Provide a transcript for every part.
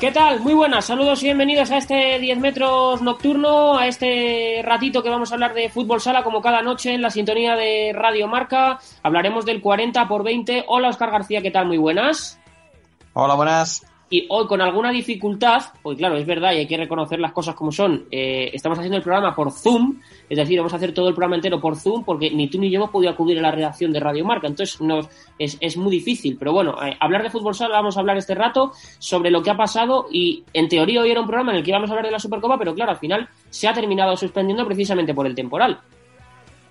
¿Qué tal? Muy buenas, saludos y bienvenidos a este 10 metros nocturno, a este ratito que vamos a hablar de fútbol sala como cada noche en la sintonía de Radio Marca. Hablaremos del 40 por 20. Hola Oscar García, ¿qué tal? Muy buenas. Hola, buenas. Y hoy con alguna dificultad, pues claro, es verdad y hay que reconocer las cosas como son, eh, estamos haciendo el programa por Zoom, es decir, vamos a hacer todo el programa entero por Zoom porque ni tú ni yo hemos podido acudir a la redacción de Radio Marca, entonces nos, es, es muy difícil, pero bueno, eh, hablar de fútbol sala vamos a hablar este rato sobre lo que ha pasado y en teoría hoy era un programa en el que íbamos a hablar de la Supercopa, pero claro, al final se ha terminado suspendiendo precisamente por el temporal.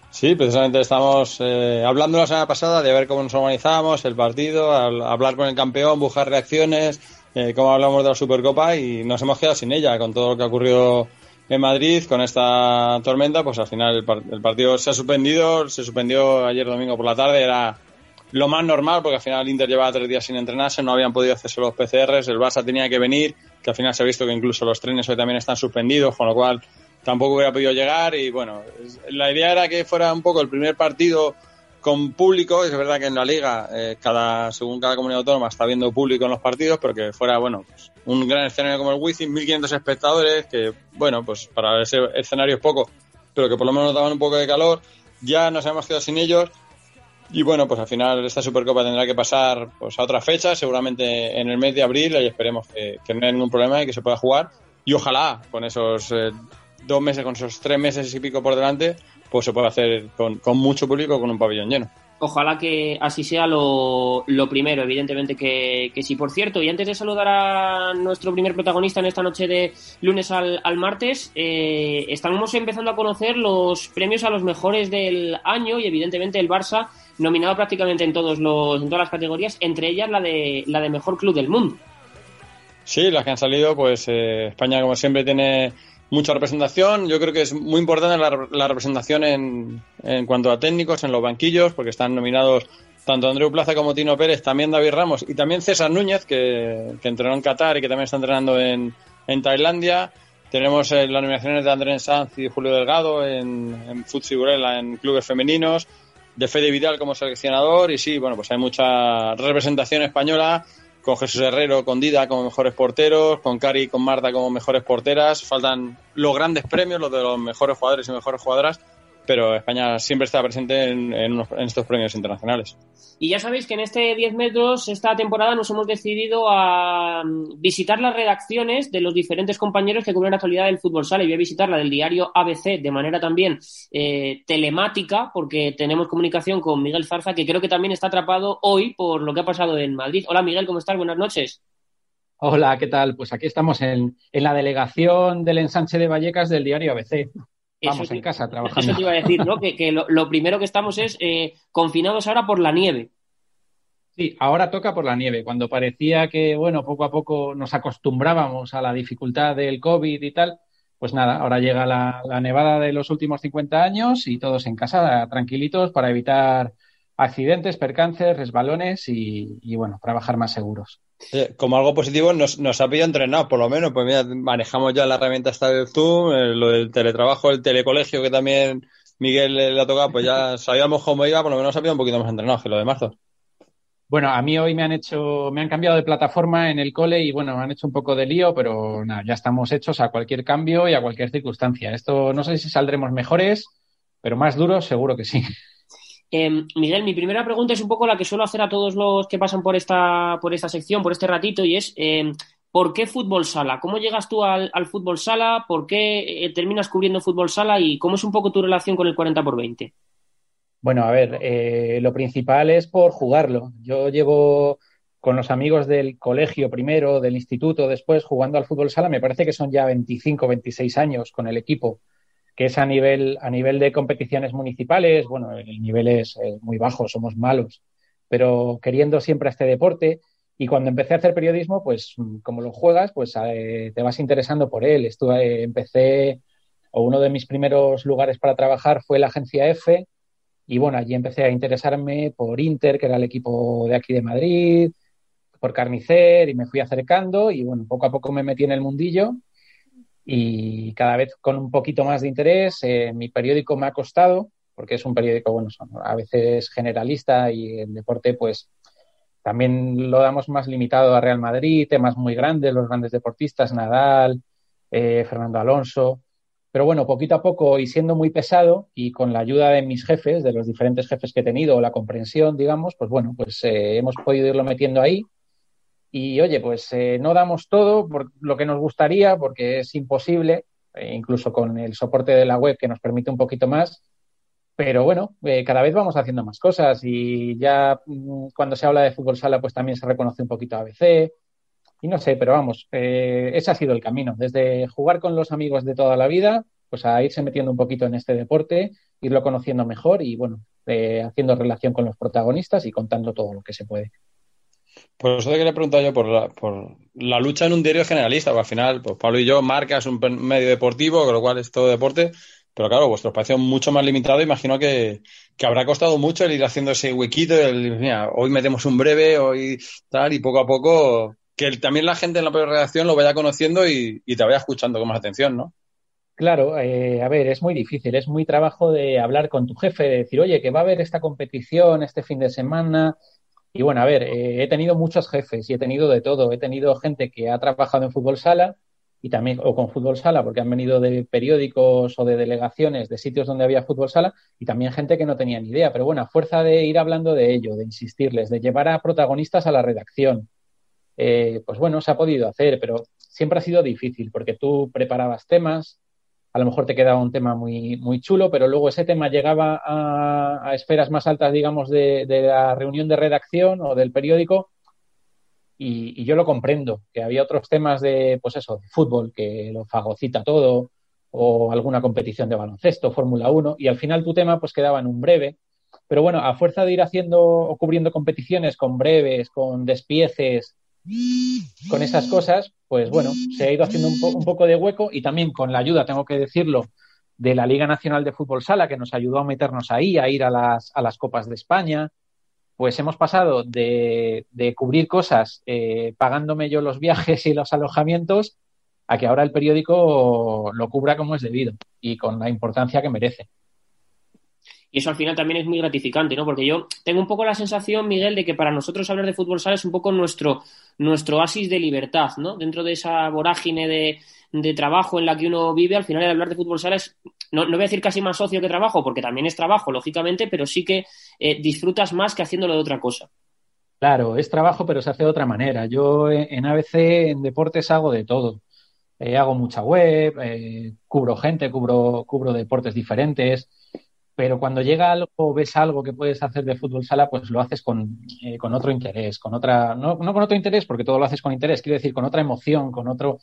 Sí, precisamente estamos eh, hablando la semana pasada de ver cómo nos organizamos, el partido, al- hablar con el campeón, buscar reacciones, eh, cómo hablamos de la Supercopa y nos hemos quedado sin ella con todo lo que ha ocurrido en Madrid con esta tormenta. Pues al final el, par- el partido se ha suspendido, se suspendió ayer domingo por la tarde, era lo más normal porque al final el Inter llevaba tres días sin entrenarse, no habían podido hacerse los PCRs, el Barça tenía que venir, que al final se ha visto que incluso los trenes hoy también están suspendidos, con lo cual tampoco hubiera podido llegar y bueno, la idea era que fuera un poco el primer partido con público, es verdad que en la liga, eh, cada según cada comunidad autónoma está viendo público en los partidos, pero que fuera, bueno, pues, un gran escenario como el Wizzing, 1.500 espectadores, que bueno, pues para ese escenario es poco, pero que por lo menos daban un poco de calor, ya nos hemos quedado sin ellos. Y bueno, pues al final esta Supercopa tendrá que pasar pues a otra fecha, seguramente en el mes de abril, y esperemos que, que no haya ningún problema y que se pueda jugar. Y ojalá con esos eh, dos meses, con esos tres meses y pico por delante, pues se pueda hacer con, con mucho público, con un pabellón lleno. Ojalá que así sea lo, lo primero, evidentemente que, que sí. Por cierto, y antes de saludar a nuestro primer protagonista en esta noche de lunes al, al martes, eh, estamos empezando a conocer los premios a los mejores del año y evidentemente el Barça nominado prácticamente en todos los en todas las categorías, entre ellas la de la de mejor club del mundo. Sí, las que han salido, pues eh, España como siempre tiene mucha representación. Yo creo que es muy importante la, la representación en, en cuanto a técnicos, en los banquillos, porque están nominados tanto Andreu Plaza como Tino Pérez, también David Ramos y también César Núñez, que, entrenó en Qatar y que también está entrenando en, en Tailandia. Tenemos eh, las nominaciones de Andrés Sanz y Julio Delgado en, en Futsi Burela en clubes femeninos, de Fede Vidal como seleccionador y sí, bueno, pues hay mucha representación española con Jesús Herrero, con Dida como mejores porteros, con Cari y con Marta como mejores porteras. Faltan los grandes premios, los de los mejores jugadores y mejores jugadoras, pero España siempre está presente en, en unos- en estos premios internacionales. Y ya sabéis que en este 10 metros, esta temporada, nos hemos decidido a mm, visitar las redacciones de los diferentes compañeros que cubren la actualidad del fútbol sala. Y voy a visitar la del diario ABC de manera también eh, telemática, porque tenemos comunicación con Miguel Zarza, que creo que también está atrapado hoy por lo que ha pasado en Madrid. Hola Miguel, ¿cómo estás? Buenas noches. Hola, ¿qué tal? Pues aquí estamos en, en la delegación del ensanche de Vallecas del diario ABC. Vamos Eso en te- casa Eso trabajando. te iba a decir, ¿no? Que, que lo, lo primero que estamos es eh, confinados ahora por la nieve. Sí, ahora toca por la nieve. Cuando parecía que, bueno, poco a poco nos acostumbrábamos a la dificultad del COVID y tal, pues nada, ahora llega la, la nevada de los últimos 50 años y todos en casa tranquilitos para evitar accidentes, percances, resbalones y, y, bueno, trabajar más seguros. Eh, Como algo positivo nos, nos ha pillado entrenados, por lo menos, pues mira, manejamos ya la herramienta esta del Zoom, eh, lo del teletrabajo, el telecolegio que también Miguel le, le ha tocado, pues ya sabíamos cómo iba, por lo menos nos ha pillado un poquito más entrenados que lo de marzo. Bueno, a mí hoy me han hecho, me han cambiado de plataforma en el cole y bueno, me han hecho un poco de lío, pero nada, ya estamos hechos a cualquier cambio y a cualquier circunstancia. Esto no sé si saldremos mejores, pero más duros seguro que sí. Eh, Miguel, mi primera pregunta es un poco la que suelo hacer a todos los que pasan por esta, por esta sección, por este ratito, y es eh, ¿por qué fútbol sala? ¿Cómo llegas tú al, al fútbol sala? ¿Por qué eh, terminas cubriendo fútbol sala? ¿Y cómo es un poco tu relación con el 40 por 20? Bueno, a ver, eh, lo principal es por jugarlo. Yo llevo con los amigos del colegio primero, del instituto después, jugando al fútbol sala, me parece que son ya 25, 26 años con el equipo, que es a nivel, a nivel de competiciones municipales, bueno, el nivel es eh, muy bajo, somos malos, pero queriendo siempre este deporte. Y cuando empecé a hacer periodismo, pues como lo juegas, pues eh, te vas interesando por él. Estuve, empecé, o uno de mis primeros lugares para trabajar fue la agencia F, y bueno, allí empecé a interesarme por Inter, que era el equipo de aquí de Madrid, por Carnicer, y me fui acercando y bueno, poco a poco me metí en el mundillo y cada vez con un poquito más de interés. Eh, mi periódico me ha costado, porque es un periódico, bueno, son a veces generalista y el deporte pues también lo damos más limitado a Real Madrid, temas muy grandes, los grandes deportistas, Nadal, eh, Fernando Alonso. Pero bueno, poquito a poco y siendo muy pesado y con la ayuda de mis jefes, de los diferentes jefes que he tenido, o la comprensión, digamos, pues bueno, pues eh, hemos podido irlo metiendo ahí. Y oye, pues eh, no damos todo por lo que nos gustaría, porque es imposible, incluso con el soporte de la web que nos permite un poquito más, pero bueno, eh, cada vez vamos haciendo más cosas y ya mm, cuando se habla de fútbol sala, pues también se reconoce un poquito ABC. Y no sé, pero vamos, eh, ese ha sido el camino. Desde jugar con los amigos de toda la vida, pues a irse metiendo un poquito en este deporte, irlo conociendo mejor y bueno, eh, haciendo relación con los protagonistas y contando todo lo que se puede. Pues eso te quería preguntar yo por la, por la lucha en un diario generalista, porque al final, pues Pablo y yo, marcas un medio deportivo, con lo cual es todo deporte, pero claro, vuestro espacio es mucho más limitado. Imagino que, habrá costado mucho el ir haciendo ese huequito. El, mira, hoy metemos un breve, hoy tal, y poco a poco que también la gente en la propia redacción lo vaya conociendo y, te vaya escuchando con más atención, ¿no? Claro, eh, a ver, es muy difícil, es muy trabajo de hablar con tu jefe, de decir, oye, que va a haber esta competición este fin de semana. Y bueno, a ver, eh, he tenido muchos jefes y he tenido de todo. He tenido gente que ha trabajado en fútbol sala, y también o con fútbol sala porque han venido de periódicos o de delegaciones de sitios donde había fútbol sala y también gente que no tenía ni idea pero bueno a fuerza de ir hablando de ello de insistirles de llevar a protagonistas a la redacción eh, pues bueno se ha podido hacer pero siempre ha sido difícil porque tú preparabas temas a lo mejor te quedaba un tema muy muy chulo pero luego ese tema llegaba a, esferas más altas digamos de la reunión de redacción o del periódico y, yo lo comprendo, que había otros temas de, pues eso, de fútbol, que lo fagocita todo, o alguna competición de baloncesto, Fórmula 1, y al final tu tema pues quedaba en un breve. Pero bueno, a fuerza de ir haciendo o cubriendo competiciones con breves, con despieces, con esas cosas, pues bueno, se ha ido haciendo un, un poco de hueco y también con la ayuda, tengo que decirlo, de la Liga Nacional de Fútbol Sala, que nos ayudó a meternos ahí, a ir a las, a las Copas de España, pues hemos pasado de, cubrir cosas eh, pagándome yo los viajes y los alojamientos a que ahora el periódico lo cubra como es debido y con la importancia que merece. Y eso al final también es muy gratificante, ¿no? Porque yo tengo un poco la sensación, Miguel, de que para nosotros hablar de fútbol sala es un poco nuestro, nuestro oasis de libertad, ¿no? Dentro de esa vorágine de, de trabajo en la que uno vive, al final el hablar de fútbol sala es, no, no voy a decir casi más socio que trabajo, porque también es trabajo, lógicamente, pero sí que eh, disfrutas más que haciéndolo de otra cosa. Claro, es trabajo, pero se hace de otra manera. Yo en ABC, en deportes, hago de todo. Eh, hago mucha web, eh, cubro gente, cubro, cubro deportes diferentes, pero cuando llega algo, ves algo que puedes hacer de fútbol sala, pues lo haces con, con otro interés, con otra, no, no, con otro interés, porque todo lo haces con interés, quiero decir, con otra emoción, con otro,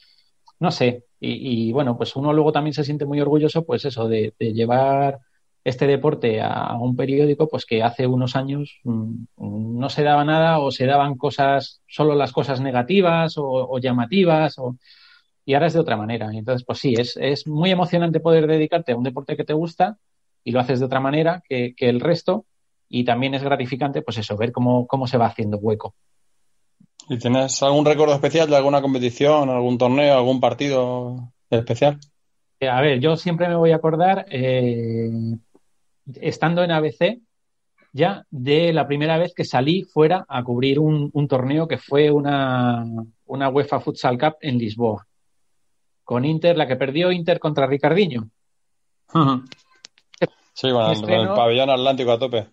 no sé, y, bueno, pues uno luego también se siente muy orgulloso, pues eso, de, llevar este deporte a, un periódico, pues que hace unos años mm, no se daba nada o se daban cosas, solo las cosas negativas o, llamativas, o, y ahora es de otra manera. entonces, pues sí, es, es muy emocionante poder dedicarte a un deporte que te gusta y lo haces de otra manera que, que el resto, y también es gratificante, pues eso, ver cómo, cómo se va haciendo hueco. ¿Y tienes algún recuerdo especial de alguna competición, algún torneo, algún partido especial? Eh, a ver, yo siempre me voy a acordar, eh, estando en ABC, ya de la primera vez que salí fuera a cubrir un, torneo que fue una, una, UEFA Futsal Cup en Lisboa. Con Inter, la que perdió Inter contra Ricardiño. Sí, bueno, el pabellón atlántico a tope.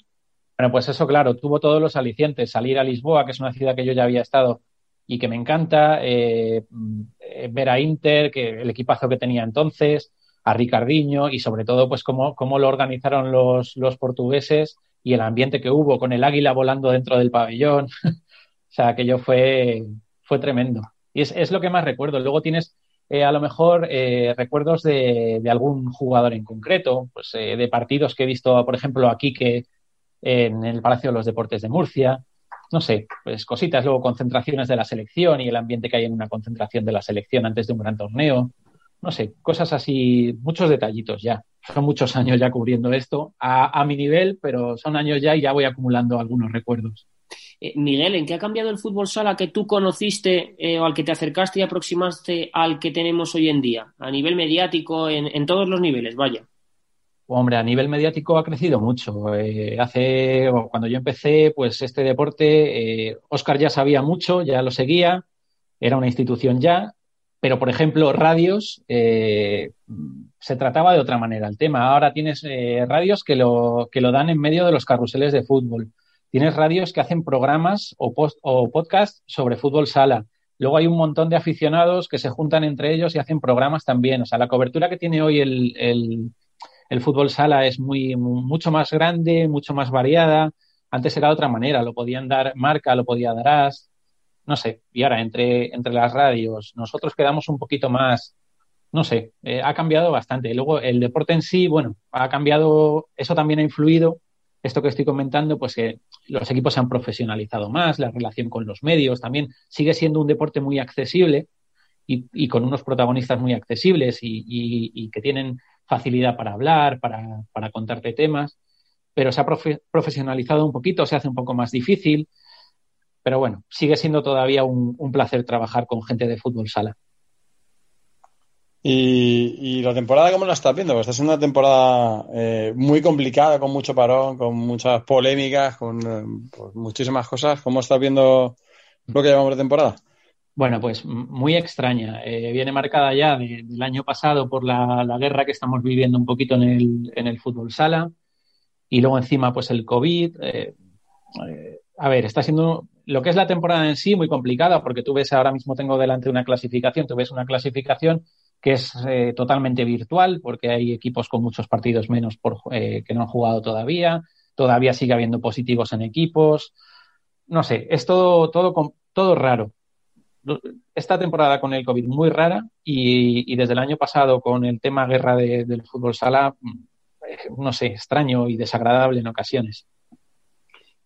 Bueno, pues eso, claro, tuvo todos los alicientes. Salir a Lisboa, que es una ciudad que yo ya había estado y que me encanta, eh, ver a Inter, que el equipazo que tenía entonces, a Ricardiño y sobre todo, pues cómo, cómo lo organizaron los, los portugueses y el ambiente que hubo con el águila volando dentro del pabellón. o sea, aquello fue, fue tremendo. Y es, es lo que más recuerdo. Luego tienes eh, a lo mejor eh, recuerdos de, de, algún jugador en concreto, pues de partidos que he visto, por ejemplo, aquí que en el Palacio de los Deportes de Murcia. No sé, pues cositas, luego concentraciones de la selección y el ambiente que hay en una concentración de la selección antes de un gran torneo. No sé, cosas así, muchos detallitos ya. Son muchos años ya cubriendo esto a, mi nivel, pero son años ya y ya voy acumulando algunos recuerdos. Eh, Miguel, ¿en qué ha cambiado el fútbol sala que tú conociste eh, o al que te acercaste y aproximaste al que tenemos hoy en día? A nivel mediático, en todos los niveles, vaya. Hombre, a nivel mediático ha crecido mucho. Eh, hace, cuando yo empecé, pues este deporte, Oscar ya sabía mucho, ya lo seguía, era una institución ya, pero por ejemplo, radios, se trataba de otra manera el tema. Ahora tienes radios que lo, que lo dan en medio de los carruseles de fútbol. Tienes radios que hacen programas o, post, o podcast sobre fútbol sala. Luego hay un montón de aficionados que se juntan entre ellos y hacen programas también. O sea, la cobertura que tiene hoy el el fútbol sala es muy, mucho más grande, mucho más variada. Antes era de otra manera, lo podían dar marca, lo podía dar as, no sé. Y ahora, entre, entre las radios, nosotros quedamos un poquito más, no sé, eh, ha cambiado bastante. Luego, el deporte en sí, bueno, ha cambiado, eso también ha influido, esto que estoy comentando, pues que los equipos se han profesionalizado más, la relación con los medios también sigue siendo un deporte muy accesible y, con unos protagonistas muy accesibles y que tienen facilidad para hablar, para, contarte temas, pero se ha profesionalizado un poquito, se hace un poco más difícil, pero bueno, sigue siendo todavía un, placer trabajar con gente de fútbol sala. ¿Y, la temporada cómo la estás viendo? Pues esta es una temporada eh, muy complicada, con mucho parón, con muchas polémicas, con eh, pues muchísimas cosas. ¿Cómo estás viendo lo que llevamos de temporada? Bueno, pues muy extraña. Eh, viene marcada ya del año pasado por la, guerra que estamos viviendo un poquito en el, en el fútbol sala y luego encima pues el COVID. Eh, a ver, está siendo lo que es la temporada en sí muy complicada porque tú ves ahora mismo tengo delante una clasificación, tú ves una clasificación que es totalmente virtual porque hay equipos con muchos partidos menos por, que no han jugado todavía, todavía sigue habiendo positivos en equipos. No sé, es todo, todo, todo raro esta temporada con el COVID muy rara y, desde el año pasado con el tema guerra del fútbol sala, mm, no sé, extraño y desagradable en ocasiones.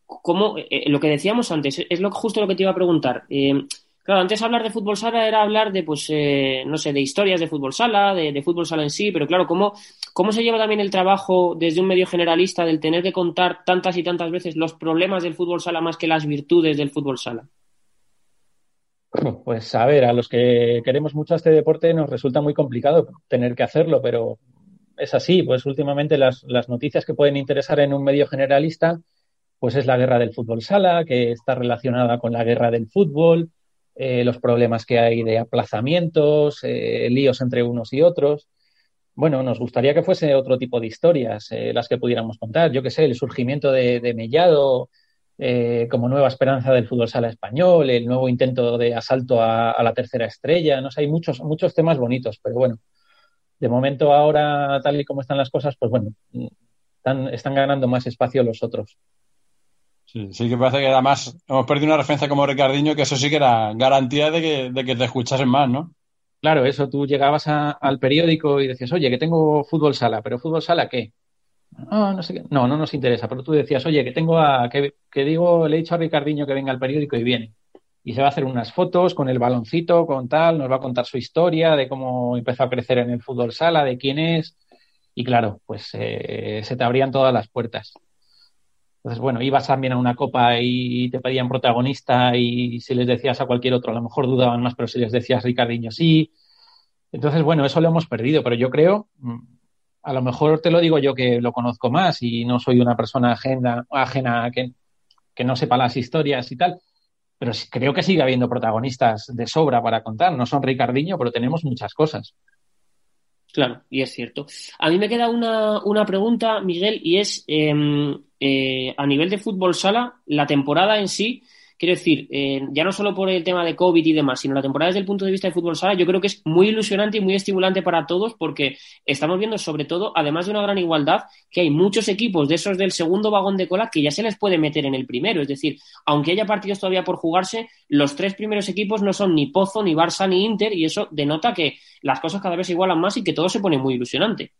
Como eh, lo que decíamos antes, es lo, justo lo que te iba a preguntar. Eh, claro, antes hablar de fútbol sala era hablar de, pues, eh, no sé, de historias de fútbol sala, de, fútbol sala en sí, pero claro, ¿cómo, ¿cómo se lleva también el trabajo desde un medio generalista del tener que contar tantas y tantas veces los problemas del fútbol sala más que las virtudes del fútbol sala? Pues a ver, a los que queremos mucho este deporte nos resulta muy complicado tener que hacerlo, pero es así. Pues últimamente las, noticias que pueden interesar en un medio generalista, pues es la guerra del fútbol sala, que está relacionada con la guerra del fútbol, eh, los problemas que hay de aplazamientos, eh, líos entre unos y otros. Bueno, nos gustaría que fuese otro tipo de historias eh, las que pudiéramos contar. Yo qué sé, el surgimiento de, de Mellado como nueva esperanza del fútbol sala español, el nuevo intento de asalto a, la tercera estrella, no hay muchos, muchos temas bonitos, pero bueno, de momento ahora, tal y como están las cosas, pues bueno, están, están ganando más espacio los otros. Sí, que parece que además hemos perdido una referencia como Ricardiño, que eso sí que era garantía de que, de que te escuchasen más, ¿no? Claro, eso tú llegabas al periódico y decías, oye, que tengo fútbol sala, pero fútbol sala, ¿qué? no, no sé qué. No, no nos interesa, pero tú decías, oye, que tengo a, que, digo, le he dicho a Ricardiño que venga al periódico y viene. Y se va a hacer unas fotos con el baloncito, con tal, nos va a contar su historia de cómo empezó a crecer en el fútbol sala, de quién es. Y claro, pues eh, se te abrían todas las puertas. Entonces, bueno, ibas también a una copa y te pedían protagonista y si les decías a cualquier otro, a lo mejor dudaban más, pero si les decías Ricardiño, sí. Entonces, bueno, eso lo hemos perdido, pero yo creo, a lo mejor te lo digo yo que lo conozco más y no soy una persona ajena, ajena que, que no sepa las historias y tal, pero creo que sigue habiendo protagonistas de sobra para contar. No son Ricardiño, pero tenemos muchas cosas. Claro, y es cierto. A mí me queda una, una pregunta, Miguel, y es em, eh, a nivel de fútbol sala, la temporada en sí, Quiero decir, eh, ya no solo por el tema de COVID y demás, sino la temporada desde el punto de vista de fútbol sala, yo creo que es muy ilusionante y muy estimulante para todos porque estamos viendo sobre todo, además de una gran igualdad, que hay muchos equipos de esos del segundo vagón de cola que ya se les puede meter en el primero. Es decir, aunque haya partidos todavía por jugarse, los tres primeros equipos no son ni Pozo, ni Barça, ni Inter y eso denota que las cosas cada vez se igualan más y que todo se pone muy ilusionante.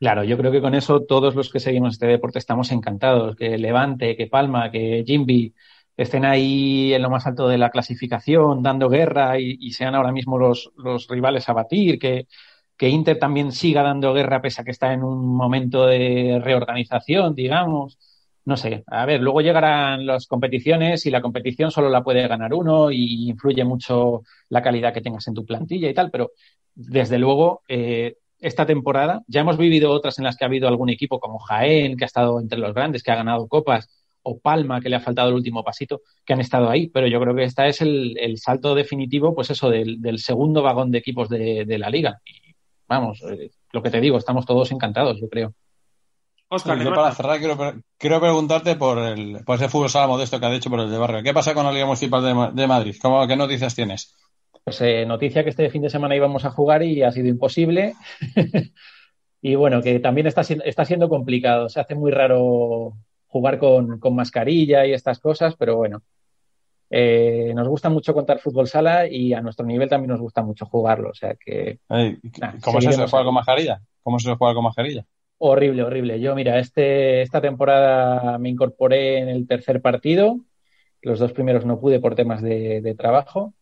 Claro, yo creo que con eso todos los que seguimos este deporte estamos encantados. Que Levante, que Palma, que Jimby, estén ahí en lo más alto de la clasificación, dando guerra y, sean ahora mismo los, rivales a batir, que, que, Inter también siga dando guerra pese a que está en un momento de reorganización, digamos. No sé, a ver, luego llegarán las competiciones y la competición solo la puede ganar uno y influye mucho la calidad que tengas en tu plantilla y tal, pero desde luego eh, esta temporada. Ya hemos vivido otras en las que ha habido algún equipo como Jaén, que ha estado entre los grandes, que ha ganado copas, o Palma, que le ha faltado el último pasito, que han estado ahí. Pero yo creo que esta es el, salto definitivo, pues eso, del, segundo vagón de equipos de, la liga. Y vamos, eh, lo que te digo, estamos todos encantados, yo creo. Oscar, yo para cerrar quiero, preguntarte por, el, por ese fútbol sala modesto que ha dicho por el de barrio. ¿Qué pasa con la Liga Municipal de, Madrid? ¿Cómo, ¿Qué noticias tienes? Pues eh, noticia que este fin de semana íbamos a jugar y ha sido imposible. y bueno, que también está, está siendo complicado. Se hace muy raro jugar con, mascarilla y estas cosas, pero bueno. Eh, nos gusta mucho contar fútbol sala y a nuestro nivel también nos gusta mucho jugarlo. O sea que. ¿Cómo se juega con mascarilla? ¿Cómo se juega con mascarilla? Horrible, horrible. Yo, mira, este, esta temporada me incorporé en el tercer partido. Los dos primeros no pude por temas de, trabajo.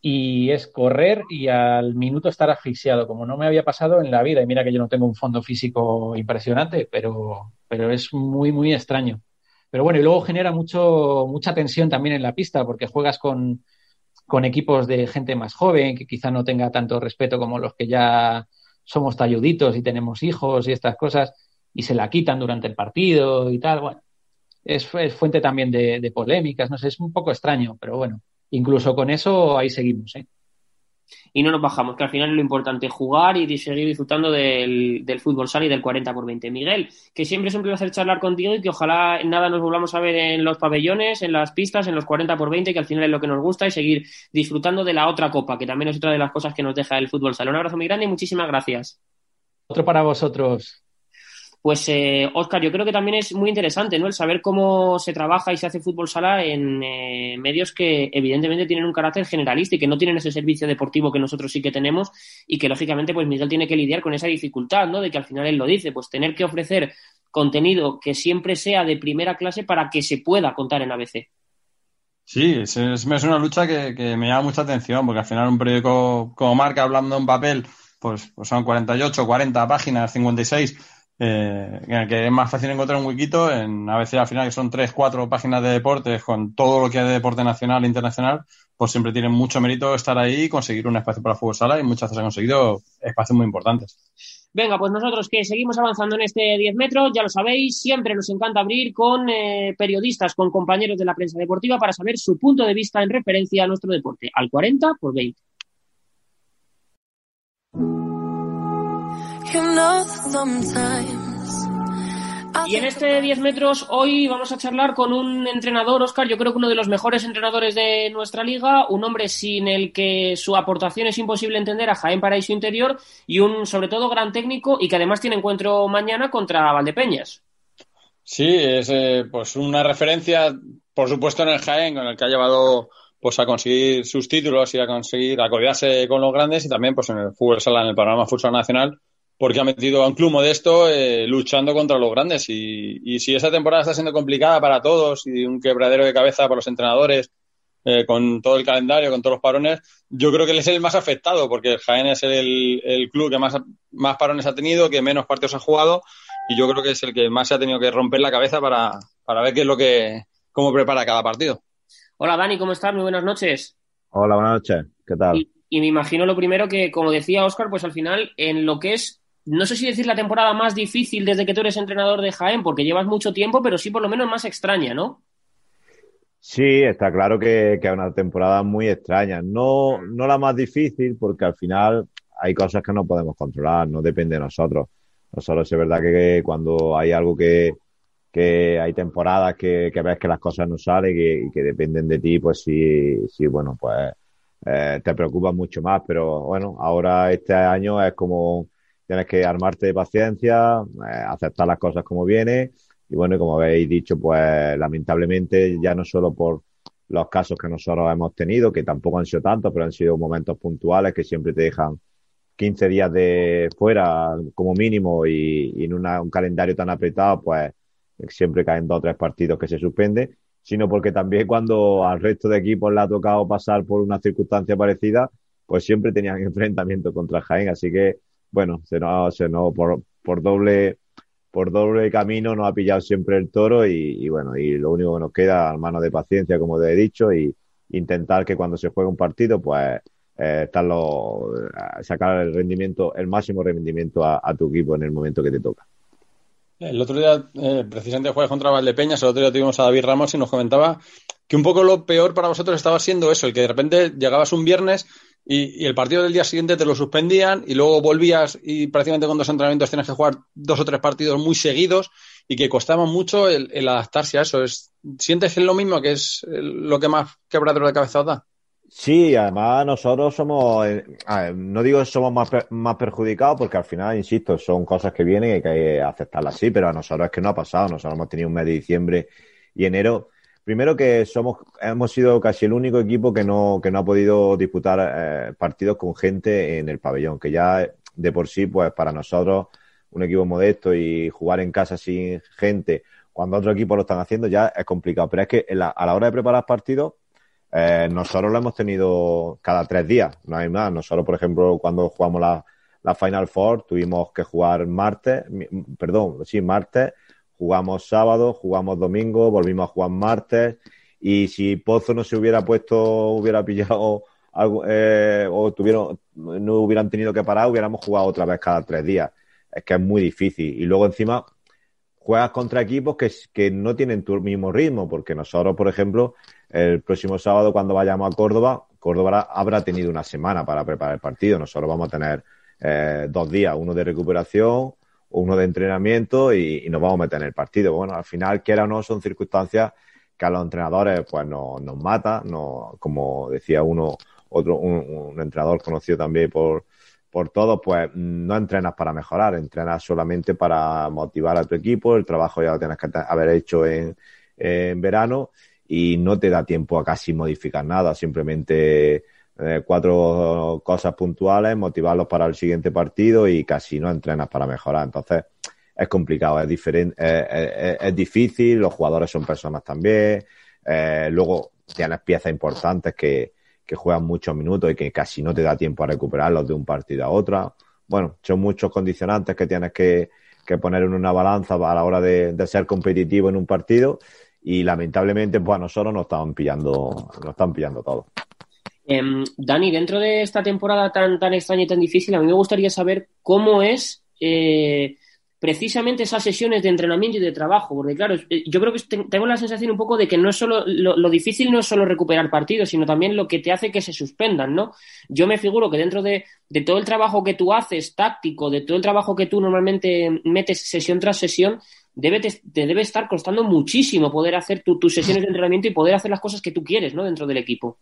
Y es correr y al minuto estar asfixiado, como no me había pasado en la vida. Y mira que yo no tengo un fondo físico impresionante, pero, pero es muy, muy extraño. Pero bueno, y luego genera mucho, mucha tensión también en la pista, porque juegas con, con equipos de gente más joven, que quizá no tenga tanto respeto como los que ya somos talluditos y tenemos hijos y estas cosas, y se la quitan durante el partido y tal. Bueno, es, fuente también de, polémicas, no sé, es un poco extraño, pero bueno, incluso con eso ahí seguimos, ¿eh? y no nos bajamos, que al final es lo importante, jugar y seguir disfrutando del, fútbol sal y del 40 por 20. Miguel, que siempre es un placer charlar contigo y que ojalá nada nos volvamos a ver en los pabellones, en las pistas, en los 40 por 20, que al final es lo que nos gusta y seguir disfrutando de la otra copa, que también es otra de las cosas que nos deja el fútbol sal. Un abrazo muy grande y muchísimas gracias. Otro para vosotros. Pues, eh, Oscar, yo creo que también es muy interesante, ¿no? El saber cómo se trabaja y se hace fútbol sala en eh, medios que evidentemente tienen un carácter generalista y que no tienen ese servicio deportivo que nosotros sí que tenemos y que lógicamente, pues Miguel tiene que lidiar con esa dificultad, ¿no? De que al final él lo dice, pues tener que ofrecer contenido que siempre sea de primera clase para que se pueda contar en ABC. Sí, es, es una lucha que, me llama mucha atención, porque al final un periódico como Marca hablando en papel, pues, pues son 48, 40 páginas, 56 eh, en el que es más fácil encontrar un wikito, en a veces al final que son tres, cuatro páginas de deportes con todo lo que hay de deporte nacional e internacional, pues siempre tiene mucho mérito estar ahí y conseguir un espacio para fútbol sala y muchas veces han conseguido espacios muy importantes. Venga, pues nosotros que seguimos avanzando en este 10 metros, ya lo sabéis, siempre nos encanta abrir con eh, periodistas, con compañeros de la prensa deportiva para saber su punto de vista en referencia a nuestro deporte, al 40 por 20. Y en este 10 metros hoy vamos a charlar con un entrenador, Oscar, yo creo que uno de los mejores entrenadores de nuestra liga, un hombre sin el que su aportación es imposible entender a Jaén Paraíso Interior y un sobre todo gran técnico y que además tiene encuentro mañana contra Valdepeñas. Sí, es eh, pues una referencia, por supuesto, en el Jaén, con el que ha llevado pues a conseguir sus títulos y a conseguir acordarse con los grandes y también pues en el fútbol sala, en el panorama futsal nacional, porque ha metido a un club modesto eh, luchando contra los grandes. Y, si esa temporada está siendo complicada para todos y un quebradero de cabeza para los entrenadores, eh, con todo el calendario, con todos los parones, yo creo que él es el más afectado, porque el Jaén es el, club que más, más parones ha tenido, que menos partidos ha jugado, y yo creo que es el que más se ha tenido que romper la cabeza para, para ver qué es lo que, cómo prepara cada partido. Hola Dani, ¿cómo estás? Muy buenas noches. Hola, buenas noches. ¿Qué tal? Y, y me imagino lo primero que, como decía Oscar, pues al final, en lo que es no sé si decir la temporada más difícil desde que tú eres entrenador de Jaén, porque llevas mucho tiempo, pero sí por lo menos más extraña, ¿no? Sí, está claro que, es una temporada muy extraña. No, no la más difícil, porque al final hay cosas que no podemos controlar, no depende de nosotros. Nosotros es verdad que, cuando hay algo que, que hay temporadas que, ves que las cosas no salen y que, dependen de ti, pues sí, sí bueno, pues eh, te preocupa mucho más. Pero bueno, ahora este año es como tienes que armarte de paciencia, eh, aceptar las cosas como viene. Y bueno, como habéis dicho, pues lamentablemente ya no solo por los casos que nosotros hemos tenido, que tampoco han sido tantos, pero han sido momentos puntuales que siempre te dejan 15 días de fuera como mínimo y, en un calendario tan apretado, pues siempre caen dos o tres partidos que se suspende, sino porque también cuando al resto de equipos le ha tocado pasar por una circunstancia parecida, pues siempre tenían enfrentamiento contra Jaén, así que bueno, se nos, se nos por, por doble por doble camino nos ha pillado siempre el toro y, bueno, y lo único que nos queda, mano de paciencia, como te he dicho, y intentar que cuando se juegue un partido, pues eh, sacar el rendimiento, el máximo rendimiento a, tu equipo en el momento que te toca. El otro día, eh, precisamente juegas contra Valdepeñas, el otro día tuvimos a David Ramos y nos comentaba que un poco lo peor para vosotros estaba siendo eso, el que de repente llegabas un viernes y, el partido del día siguiente te lo suspendían y luego volvías y prácticamente con dos entrenamientos tienes que jugar dos o tres partidos muy seguidos y que costaba mucho el, adaptarse a eso. Es, ¿Sientes que es lo mismo, que es lo que más quebradero de cabeza da? Sí, además nosotros somos, eh, no digo que somos más, más perjudicados porque al final, insisto, son cosas que vienen y hay que aceptarlas así, pero a nosotros es que no ha pasado. Nosotros hemos tenido un mes de diciembre y enero. Primero que somos, hemos sido casi el único equipo que no, que no ha podido disputar eh, partidos con gente en el pabellón, que ya de por sí, pues para nosotros, un equipo modesto y jugar en casa sin gente, cuando otros equipos lo están haciendo, ya es complicado. Pero es que a la hora de preparar partidos, eh, nosotros lo hemos tenido cada tres días, no hay más. Nosotros, por ejemplo, cuando jugamos la, la Final Four, tuvimos que jugar martes, perdón, sí, martes, jugamos sábado, jugamos domingo, volvimos a jugar martes. Y si Pozo no se hubiera puesto, hubiera pillado eh, o tuvieron, no hubieran tenido que parar, hubiéramos jugado otra vez cada tres días. Es que es muy difícil. Y luego encima juegas contra equipos que, que no tienen tu mismo ritmo, porque nosotros, por ejemplo, el próximo sábado cuando vayamos a Córdoba, Córdoba habrá tenido una semana para preparar el partido. Nosotros vamos a tener eh, dos días, uno de recuperación, uno de entrenamiento y, nos vamos a meter en el partido. Bueno, al final, quiera o no, son circunstancias que a los entrenadores pues nos, nos mata, no, como decía uno, otro, un, entrenador conocido también por, por todos, pues no entrenas para mejorar, entrenas solamente para motivar a tu equipo, el trabajo ya lo tienes que haber hecho en, en verano y no te da tiempo a casi modificar nada, simplemente eh, cuatro cosas puntuales, motivarlos para el siguiente partido y casi no entrenas para mejorar. Entonces, es complicado, es diferente, es, difícil, los jugadores son personas también, eh, luego tienes piezas importantes que, que juegan muchos minutos y que casi no te da tiempo a recuperarlos de un partido a otro. Bueno, son muchos condicionantes que tienes que, que poner en una balanza a la hora de, de ser competitivo en un partido y lamentablemente pues a nosotros nos están pillando, nos están pillando todo. Em, Dani, dentro de esta temporada tan, tan extraña y tan difícil, a mí me gustaría saber cómo es eh, precisamente esas sesiones de entrenamiento y de trabajo, porque claro, eh, yo creo que tengo la sensación un poco de que no es solo, lo, difícil no es solo recuperar partidos, sino también lo que te hace que se suspendan, ¿no? Yo me figuro que dentro de, todo el trabajo que tú haces táctico, de todo el trabajo que tú normalmente metes sesión tras sesión, debe te, debe estar costando muchísimo poder hacer tus sesiones de entrenamiento y poder hacer las cosas que tú quieres, ¿no? Dentro del equipo.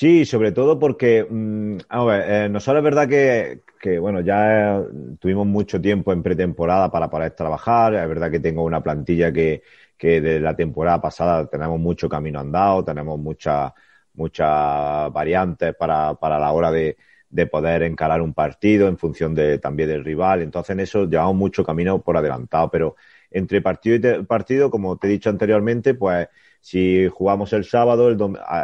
Sí, sobre todo porque, mm, a ver, eh, nosotros es verdad que, que, bueno, ya tuvimos mucho tiempo en pretemporada para poder trabajar, es verdad que tengo una plantilla que, que de la temporada pasada tenemos mucho camino andado, tenemos muchas muchas variantes para, para la hora de, de poder encarar un partido en función de también del rival, entonces en eso llevamos mucho camino por adelantado, pero entre partido y partido, como te he dicho anteriormente, pues si jugamos el sábado, el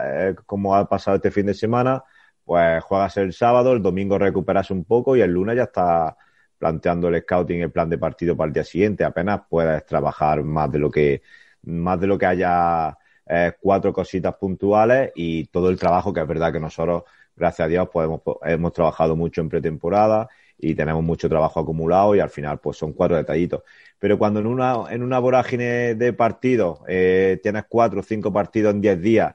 eh, como ha pasado este fin de semana, pues juegas el sábado, el domingo recuperas un poco y el lunes ya está planteando el scouting el plan de partido para el día siguiente. Apenas puedes trabajar más de lo que más de lo que haya eh, cuatro cositas puntuales y todo el trabajo que es verdad que nosotros, gracias a Dios, podemos, hemos trabajado mucho en pretemporada y tenemos mucho trabajo acumulado y al final pues son cuatro detallitos. Pero cuando en una, en una vorágine de partidos eh, tienes cuatro o cinco partidos en diez días,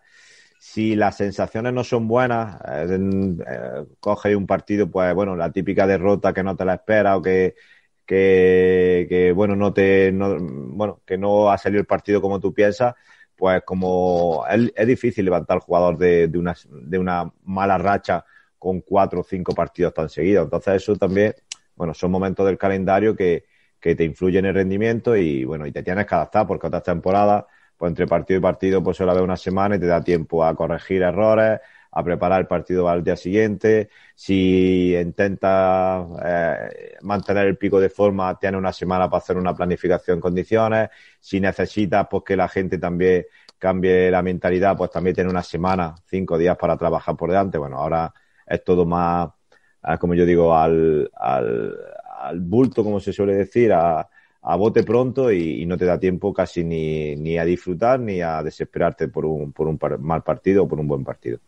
si las sensaciones no son buenas, eh, eh, coges un partido, pues bueno, la típica derrota que no te la espera o que, que, bueno, no te, no, bueno, que no ha salido el partido como tú piensas, pues como es, difícil levantar al jugador de, una, de una mala racha con cuatro o cinco partidos tan seguidos. Entonces eso también, bueno, son momentos del calendario que, que te influyen en el rendimiento y bueno, y te tienes que adaptar porque otras temporadas, pues entre partido y partido, pues solo haber una semana y te da tiempo a corregir errores, a preparar el partido al día siguiente. Si intentas eh, mantener el pico de forma, tienes una semana para hacer una planificación en condiciones. Si necesitas pues que la gente también cambie la mentalidad, pues también tiene una semana, cinco días para trabajar por delante. Bueno, ahora es todo más, ah, como yo digo, al, al, al bulto, como se suele decir, a, a bote pronto y, no te da tiempo casi ni, ni, a disfrutar ni a desesperarte por un, por un mal partido o por un buen partido.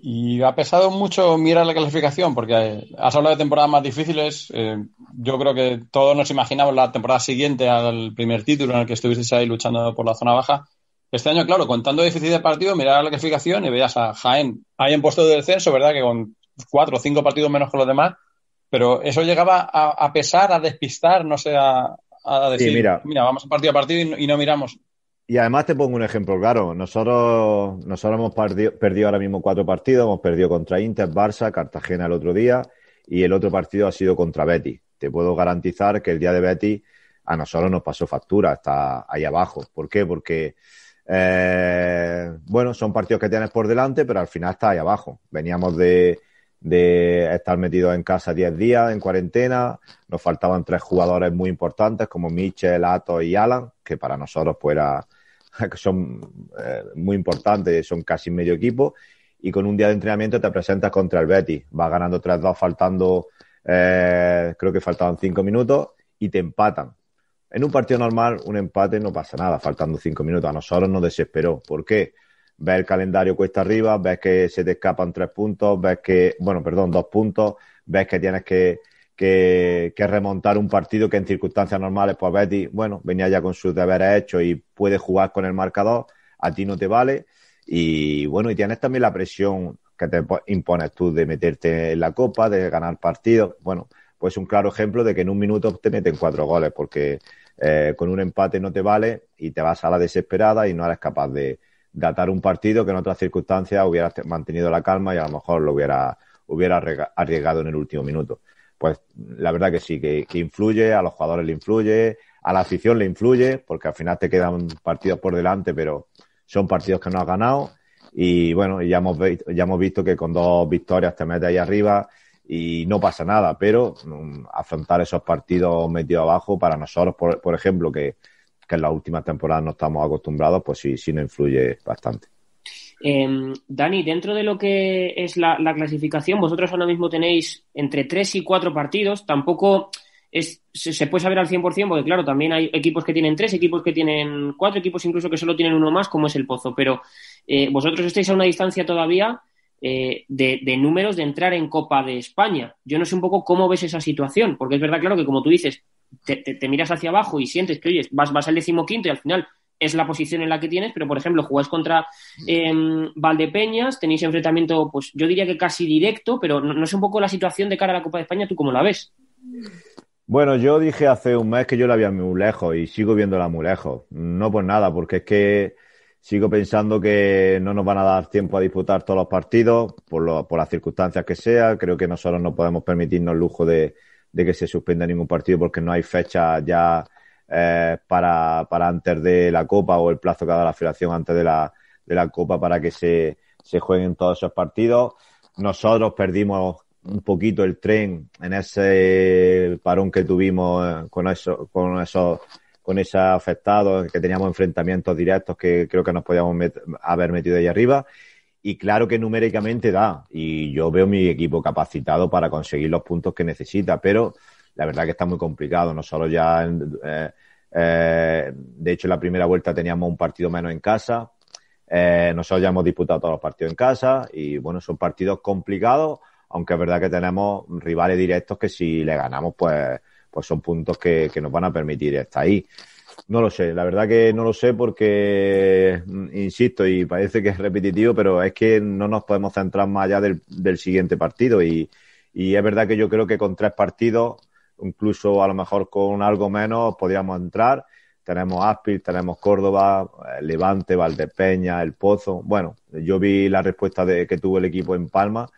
Y ha pesado mucho mirar la clasificación, porque has hablado de temporadas más difíciles. Eh, yo creo que todos nos imaginamos la temporada siguiente al primer título en el que estuvisteis ahí luchando por la zona baja. Este año, claro, contando difícil de partido, mirar la clasificación y veías a Jaén ahí en puesto de descenso, ¿verdad? Que con cuatro o cinco partidos menos que los demás, pero eso llegaba a, pesar, a despistar, no sé, a, decir, mira, mira, vamos a partido a partido y no miramos. Y además te pongo un ejemplo claro. Nosotros, nosotros hemos perdido, ahora mismo cuatro partidos. Hemos perdido contra Inter, Barça, Cartagena el otro día y el otro partido ha sido contra Betty. Te puedo garantizar que el día de Betty a nosotros nos pasó factura, está ahí abajo. ¿Por qué? Porque, eh, bueno, son partidos que tienes por delante, pero al final está ahí abajo. Veníamos de, estar metidos en casa 10 días en cuarentena. Nos faltaban tres jugadores muy importantes como Michel, Ato y Alan, que para nosotros pues que son eh, muy importantes, son casi medio equipo, y con un día de entrenamiento te presentas contra el Betis, vas ganando 3-2 faltando, eh, creo que faltaban 5 minutos, y te empatan. En un partido normal, un empate no pasa nada, faltando 5 minutos. A nosotros nos desesperó. ¿Por qué? Ves el calendario cuesta arriba, ves que se te escapan 3 puntos, ves que, bueno, perdón, 2 puntos, ves que tienes que que, remontar un partido que en circunstancias normales, pues Betty, bueno, venía ya con sus deberes hechos y puede jugar con el marcador, a ti no te vale. Y bueno, y tienes también la presión que te impones tú de meterte en la copa, de ganar partidos. Bueno, pues un claro ejemplo de que en un minuto te meten cuatro goles, porque eh, con un empate no te vale y te vas a la desesperada y no eres capaz de, datar un partido que en otras circunstancias hubieras mantenido la calma y a lo mejor lo hubiera, hubiera arriesgado en el último minuto pues la verdad que sí, que, influye, a los jugadores le influye, a la afición le influye, porque al final te quedan partidos por delante, pero son partidos que no has ganado. Y bueno, ya hemos, ya hemos visto que con dos victorias te metes ahí arriba y no pasa nada, pero mm, afrontar esos partidos metidos abajo, para nosotros, por, por ejemplo, que, que en las últimas temporadas no estamos acostumbrados, pues sí, sí nos influye bastante. Eh, Dani, dentro de lo que es la, clasificación, vosotros ahora mismo tenéis entre tres y cuatro partidos. Tampoco es, se, puede saber al 100%, porque claro, también hay equipos que tienen tres, equipos que tienen cuatro, equipos incluso que solo tienen uno más, como es el Pozo. Pero eh, vosotros estáis a una distancia todavía eh, de, números de entrar en Copa de España. Yo no sé un poco cómo ves esa situación, porque es verdad, claro, que como tú dices, te, miras hacia abajo y sientes que, oye, vas, vas al decimoquinto y al final es la posición en la que tienes, pero por ejemplo, jugáis contra eh, Valdepeñas, tenéis enfrentamiento, pues yo diría que casi directo, pero no, sé un poco la situación de cara a la Copa de España, ¿tú cómo la ves? Bueno, yo dije hace un mes que yo la veía muy lejos y sigo viéndola muy lejos. No por nada, porque es que sigo pensando que no nos van a dar tiempo a disputar todos los partidos por, lo, por las circunstancias que sea. Creo que nosotros no podemos permitirnos el lujo de, que se suspenda ningún partido porque no hay fecha ya eh, para, para antes de la Copa o el plazo que ha dado la Federación antes de la, de la Copa para que se, se jueguen todos esos partidos. Nosotros perdimos un poquito el tren en ese parón que tuvimos eh, con eso, con esos, con esos afectados, que teníamos enfrentamientos directos que creo que nos podíamos haber metido ahí arriba. Y claro que numéricamente da. Y yo veo mi equipo capacitado para conseguir los puntos que necesita, pero la verdad que está muy complicado. Nosotros ya, eh, eh, de hecho, en la primera vuelta teníamos un partido menos en casa. Eh, nosotros ya hemos disputado todos los partidos en casa y bueno, son partidos complicados, aunque es verdad que tenemos rivales directos que si le ganamos, pues, pues son puntos que, que nos van a permitir estar ahí. No lo sé, la verdad que no lo sé porque, insisto, y parece que es repetitivo, pero es que no nos podemos centrar más allá del, del siguiente partido y, y es verdad que yo creo que con tres partidos incluso a lo mejor con algo menos podríamos entrar. Tenemos Aspil, tenemos Córdoba, eh, Levante, Valdepeña, El Pozo. Bueno, yo vi la respuesta de, que tuvo el equipo en Palma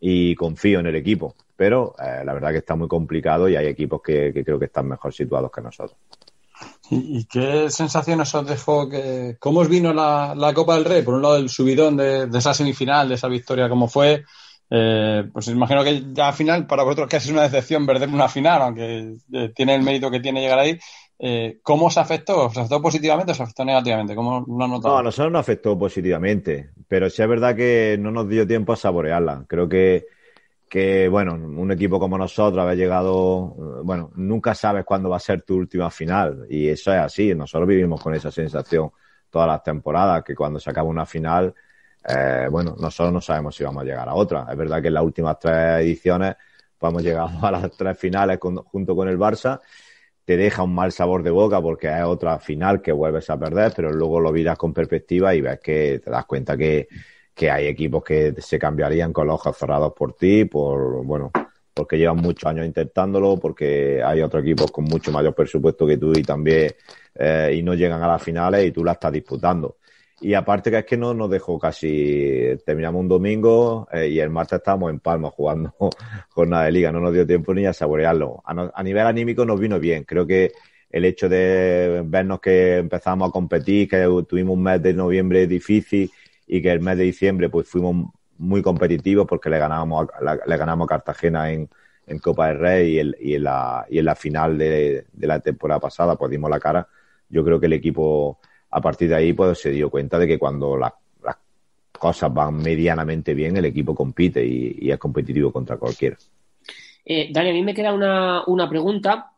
y confío en el equipo. Pero eh, la verdad que está muy complicado y hay equipos que, creo que están mejor situados que nosotros. ¿Y, qué sensaciones os dejó? Que, ¿Cómo os vino la, Copa del Rey? Por un lado, el subidón de, esa semifinal, de esa victoria, ¿cómo fue? Eh, pues imagino que ya al final, para vosotros que es una decepción perder una final, aunque eh, tiene el mérito que tiene llegar ahí, eh, ¿cómo os afectó? ¿Os afectó positivamente o os afectó negativamente? ¿Cómo lo notado? No, a nosotros nos afectó positivamente, pero sí es verdad que no nos dio tiempo a saborearla. Creo que, que bueno, un equipo como nosotros haber llegado, bueno, nunca sabes cuándo va a ser tu última final y eso es así. Nosotros vivimos con esa sensación todas las temporadas, que cuando se acaba una final eh, bueno, nosotros no sabemos si vamos a llegar a otra. Es verdad que en las últimas tres ediciones pues hemos llegado a las tres finales junto con el Barça. Te deja un mal sabor de boca porque es otra final que vuelves a perder, pero luego lo miras con perspectiva y ves que te das cuenta que, que hay equipos que se cambiarían con los ojos cerrados por ti, por, bueno, porque llevan muchos años intentándolo, porque hay otros equipos con mucho mayor presupuesto que tú y también eh, y no llegan a las finales y tú la estás disputando. Y aparte que es que no nos dejó casi, terminamos un domingo eh, y el martes estábamos en Palma jugando jornada de liga, no nos dio tiempo ni a saborearlo. A, a, nivel anímico nos vino bien, creo que el hecho de vernos que empezamos a competir, que tuvimos un mes de noviembre difícil y que el mes de diciembre pues fuimos muy competitivos porque le ganamos le ganamos a Cartagena en, en Copa del Rey y, el, y, en la, y en la final de, de, la temporada pasada pues dimos la cara. Yo creo que el equipo a partir de ahí pues se dio cuenta de que cuando las cosas van medianamente bien el equipo compite y, es competitivo contra cualquiera. Eh, Dani, a mí me queda una, una pregunta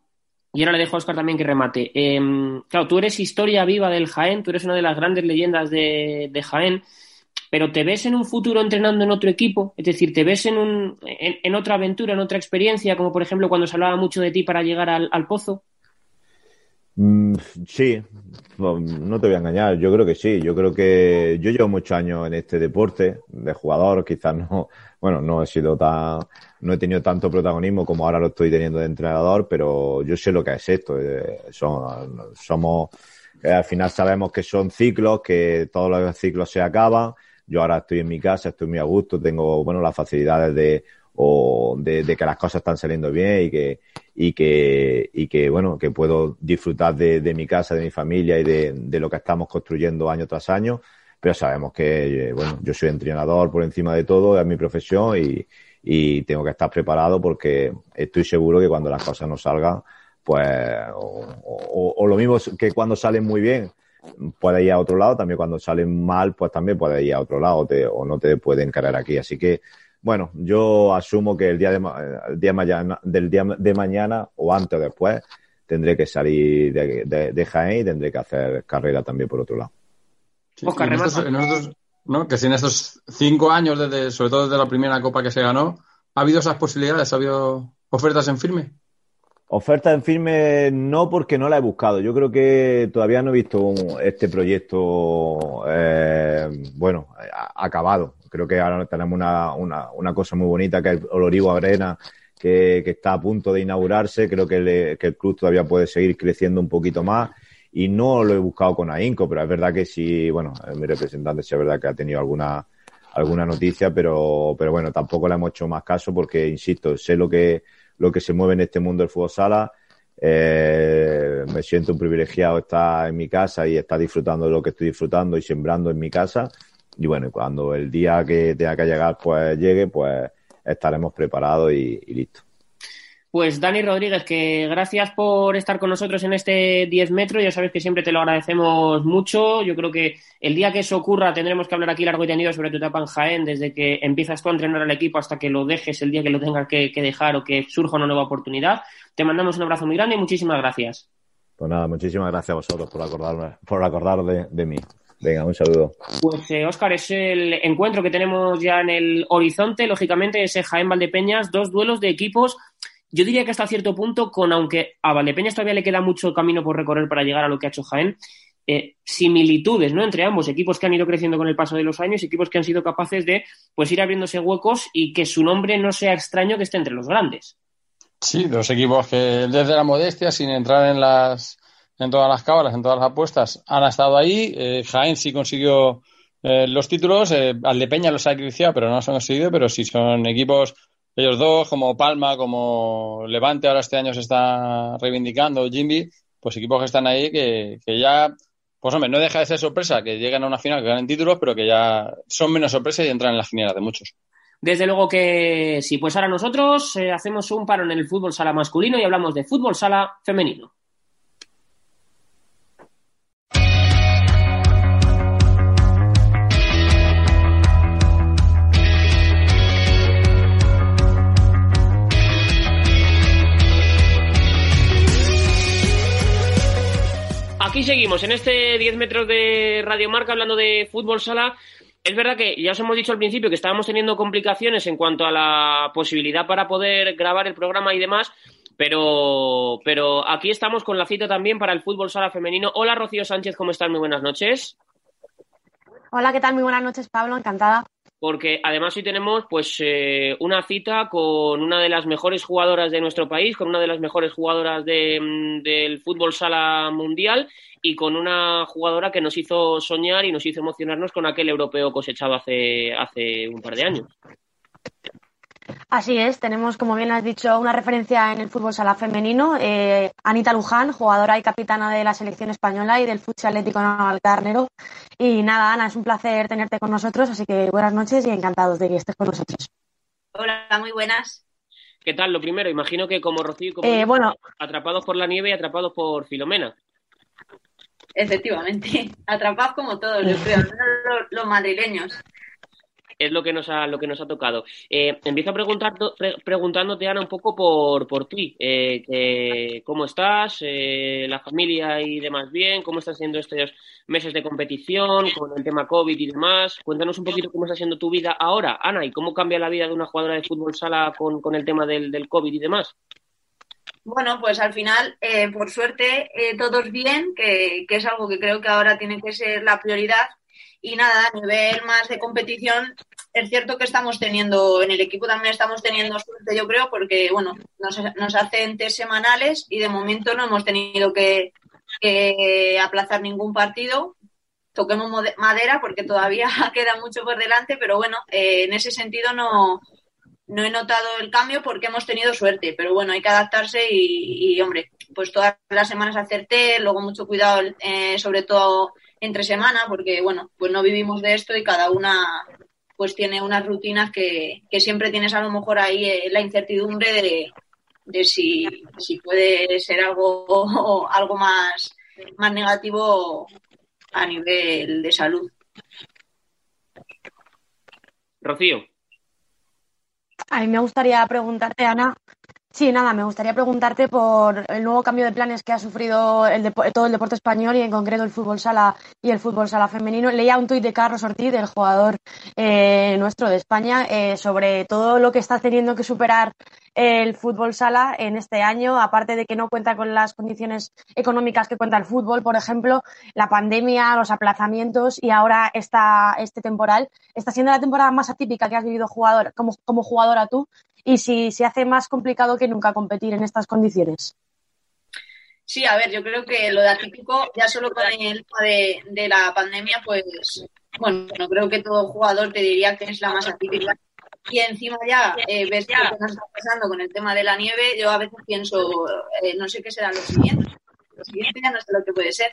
y ahora le dejo a Oscar también que remate. Eh, claro, tú eres historia viva del Jaén, tú eres una de las grandes leyendas de, de Jaén pero ¿te ves en un futuro entrenando en otro equipo? Es decir, ¿te ves en, un, en, otra aventura, en otra experiencia, como por ejemplo cuando se hablaba mucho de ti para llegar al pozo? Mm, sí, no, te voy a engañar, yo creo que sí, yo creo que yo llevo muchos años en este deporte de jugador, quizás no, bueno, no he sido tan, no he tenido tanto protagonismo como ahora lo estoy teniendo de entrenador, pero yo sé lo que es esto, eh, somos, eh, al final sabemos que son ciclos, que todos los ciclos se acaban, yo ahora estoy en mi casa, estoy muy a gusto, tengo, bueno, las facilidades de, o de, que las cosas están saliendo bien y que, y que, y que bueno, que puedo disfrutar de, mi casa, de mi familia y de, lo que estamos construyendo año tras año. Pero sabemos que, eh, bueno, yo soy entrenador por encima de todo, es mi profesión y, y tengo que estar preparado porque estoy seguro que cuando las cosas no salgan, pues, o, lo mismo que cuando salen muy bien, puede ir a otro lado, también cuando salen mal, pues también puede ir a otro lado o no te pueden cargar aquí. Así que, bueno, yo asumo que el día, de, el día mañana, del día de mañana o antes o después tendré que salir de, de, de Jaén y tendré que hacer carrera también por otro lado. Sí, Oscar, en estos, en estos, ¿no? Que si en estos cinco años, desde, sobre todo desde la primera copa que se ganó, ¿ha habido esas posibilidades? ¿Ha habido ofertas en firme? Oferta en firme no porque no la he buscado. Yo creo que todavía no he visto un, este proyecto, eh, bueno, acabado. Creo que ahora tenemos una, una, una, cosa muy bonita que es el Olorivo Arena, que, que está a punto de inaugurarse. Creo que, le, que, el club todavía puede seguir creciendo un poquito más. Y no lo he buscado con AINCO, pero es verdad que sí, bueno, mi representante sí es verdad que ha tenido alguna, alguna noticia, pero, pero bueno, tampoco le hemos hecho más caso porque, insisto, sé lo que lo que se mueve en este mundo del fútbol sala. Eh, me siento un privilegiado estar en mi casa y estar disfrutando de lo que estoy disfrutando y sembrando en mi casa. Y bueno, cuando el día que tenga que llegar pues llegue, pues estaremos preparados y, y listos. Pues Dani Rodríguez, que gracias por estar con nosotros en este 10 metros. Ya sabes que siempre te lo agradecemos mucho. Yo creo que el día que eso ocurra tendremos que hablar aquí largo y tendido sobre tu etapa en Jaén, desde que empiezas tú a entrenar al equipo hasta que lo dejes el día que lo tengas que, que dejar o que surja una nueva oportunidad. Te mandamos un abrazo muy grande y muchísimas gracias. Pues nada, muchísimas gracias a vosotros por acordarme, por acordaros de, de mí. Venga, un saludo. Pues eh, Óscar, es el encuentro que tenemos ya en el horizonte, lógicamente, ese Jaén Valdepeñas, dos duelos de equipos yo diría que hasta cierto punto, con aunque a Valdepeñas todavía le queda mucho camino por recorrer para llegar a lo que ha hecho Jaén, eh, similitudes ¿no? entre ambos, equipos que han ido creciendo con el paso de los años, equipos que han sido capaces de pues ir abriéndose huecos y que su nombre no sea extraño que esté entre los grandes. Sí, dos equipos que desde la modestia, sin entrar en las en todas las cábalas, en todas las apuestas, han estado ahí. Eh, Jaén sí consiguió eh, los títulos, eh, Aldepeña los ha acriciado, pero no los han conseguido, pero sí son equipos ellos dos, como Palma, como Levante, ahora este año se está reivindicando, Jimmy, pues equipos que están ahí que, ya, pues hombre, no deja de ser sorpresa que lleguen a una final, que ganen títulos, pero que ya son menos sorpresa y entran en la finera de muchos. Desde luego que sí, pues ahora nosotros eh, hacemos un paro en el fútbol sala masculino y hablamos de fútbol sala femenino. Aquí seguimos en este 10 metros de Radio Marca hablando de fútbol sala Es verdad que ya os hemos dicho al principio que estábamos teniendo complicaciones en cuanto a la posibilidad para poder grabar el programa y demás, pero, pero aquí estamos con la cita también para el fútbol sala femenino. Hola Rocío Sánchez, ¿cómo estás? Muy buenas noches. Hola, ¿qué tal? Muy buenas noches, Pablo, encantada. Porque además hoy tenemos pues eh, una cita con una de las mejores jugadoras de nuestro país, con una de las mejores jugadoras mm, del fútbol sala mundial y con una jugadora que nos hizo soñar y nos hizo emocionarnos con aquel europeo cosechado hace, hace un par de años. Así es, tenemos, como bien has dicho, una referencia en el fútbol sala femenino. Eh, Anita Luján, jugadora y capitana de la selección española y del Futsal Atlético Carnero. Y nada, Ana, es un placer tenerte con nosotros, así que buenas noches y encantados de que estés con nosotros. Hola, muy buenas. ¿Qué tal? Lo primero, imagino que como Rocío, como eh, bueno, atrapados por la nieve y atrapados por Filomena. Efectivamente, atrapados como todos, yo creo, los madrileños es lo que nos ha, lo que nos ha tocado. Eh, empiezo preguntar, preguntándote, Ana, un poco por, por ti. Eh, ¿Cómo estás? Eh, ¿La familia y demás bien? ¿Cómo están siendo estos meses de competición con el tema COVID y demás? Cuéntanos un poquito cómo está siendo tu vida ahora, Ana, y cómo cambia la vida de una jugadora de fútbol sala con, con el tema del, del COVID y demás. Bueno, pues al final, eh, por suerte, eh, todos bien, que, que, es algo que creo que ahora tiene que ser la prioridad, y nada, a nivel más de competición, es cierto que estamos teniendo, en el equipo también estamos teniendo suerte, yo creo, porque, bueno, nos, nos hacen test semanales y de momento no hemos tenido que, aplazar ningún partido. Toquemos madera porque todavía queda mucho por delante, pero bueno, eh, en ese sentido no, no he notado el cambio porque hemos tenido suerte, pero bueno, hay que adaptarse y, hombre, pues todas las semanas hacer test, luego mucho cuidado, eh, sobre todo entre semana, porque bueno, pues no vivimos de esto y cada una pues tiene unas rutinas que, siempre tienes a lo mejor ahí eh, la incertidumbre de, de si, si, puede ser algo, algo más, más negativo a nivel de salud. Rocío. A mí me gustaría preguntarte, Ana, Sí, nada, me gustaría preguntarte por el nuevo cambio de planes que ha sufrido el todo el deporte español y en concreto el fútbol sala y el fútbol sala femenino. Leía un tuit de Carlos Ortiz, el jugador eh, nuestro de España, eh, sobre todo lo que está teniendo que superar el fútbol sala en este año, aparte de que no cuenta con las condiciones económicas que cuenta el fútbol, por ejemplo, la pandemia, los aplazamientos y ahora esta, este temporal. Está siendo la temporada más atípica que has vivido jugador, como, como jugadora tú y si se hace más complicado que nunca competir en estas condiciones. Sí, a ver, yo creo que lo de atípico, ya solo con el tema de, la pandemia, pues, bueno, no creo que todo jugador te diría que es la más atípica. Y encima ya eh, ves lo que nos está pasando con el tema de la nieve, yo a veces pienso, eh, no sé qué será lo siguiente. Lo siguiente ya no sé lo que puede ser.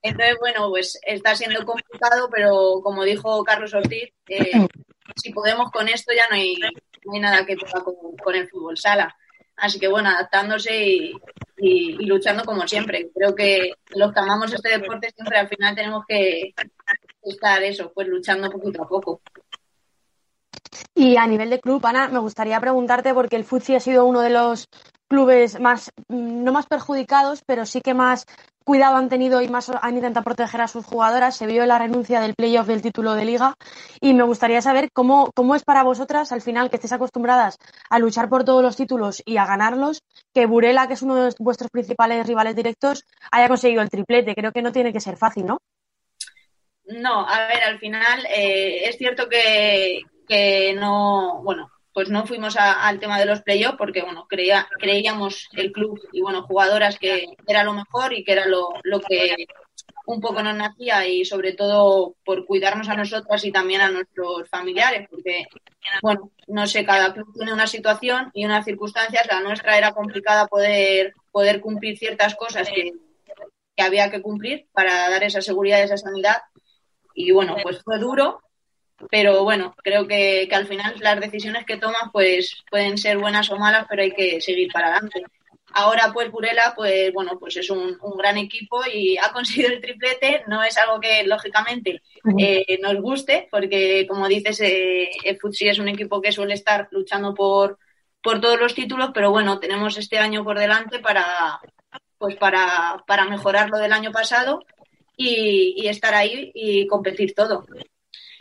Entonces, bueno, pues está siendo complicado, pero como dijo Carlos Ortiz, eh, si podemos con esto ya no hay, no hay nada que pueda con, el fútbol sala. Así que bueno, adaptándose y, luchando como siempre. Creo que los que amamos este deporte siempre al final tenemos que estar eso, pues luchando poquito a poco. Y a nivel de club, Ana, me gustaría preguntarte, porque el Futsi ha sido uno de los clubes más, no más perjudicados, pero sí que más cuidado han tenido y más han intentado proteger a sus jugadoras. Se vio la renuncia del playoff del título de liga y me gustaría saber cómo, cómo es para vosotras al final que estéis acostumbradas a luchar por todos los títulos y a ganarlos, que Burela, que es uno de vuestros principales rivales directos, haya conseguido el triplete. Creo que no tiene que ser fácil, ¿no? No, a ver, al final eh, es cierto que, que no, bueno, pues no fuimos al tema de los playoffs porque, bueno, creía, creíamos el club y, bueno, jugadoras que era lo mejor y que era lo, lo que un poco nos nacía y sobre todo por cuidarnos a nosotras y también a nuestros familiares, porque, bueno, no sé, cada club tiene una situación y unas circunstancias. La nuestra era complicada poder, poder cumplir ciertas cosas que, que había que cumplir para dar esa seguridad esa sanidad. Y bueno, pues fue duro, pero bueno, creo que, al final las decisiones que tomas pues pueden ser buenas o malas, pero hay que seguir para adelante. Ahora pues Burela pues bueno pues es un, gran equipo y ha conseguido el triplete, no es algo que lógicamente eh, nos guste porque como dices eh, el Futsi es un equipo que suele estar luchando por, por todos los títulos, pero bueno tenemos este año por delante para pues para, para mejorar lo del año pasado y, y estar ahí y competir todo.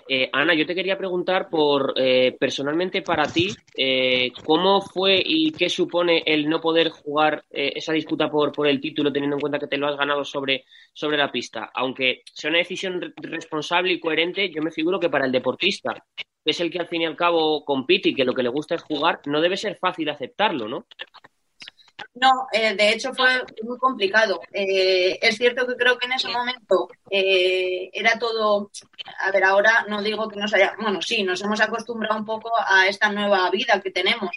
Eh, Ana, yo te quería preguntar por, eh, personalmente para ti, eh, ¿cómo fue y qué supone el no poder jugar esa disputa por, por el título, teniendo en cuenta que te lo has ganado sobre, sobre la pista? Aunque sea una decisión responsable y coherente, yo me figuro que para el deportista, que es el que al fin y al cabo compite y que lo que le gusta es jugar, no debe ser fácil aceptarlo, ¿no? No, eh, de hecho fue muy complicado. Eh, es cierto que creo que en ese momento eh, era todo, a ver, ahora no digo que nos haya, bueno, sí, nos hemos acostumbrado un poco a esta nueva vida que tenemos,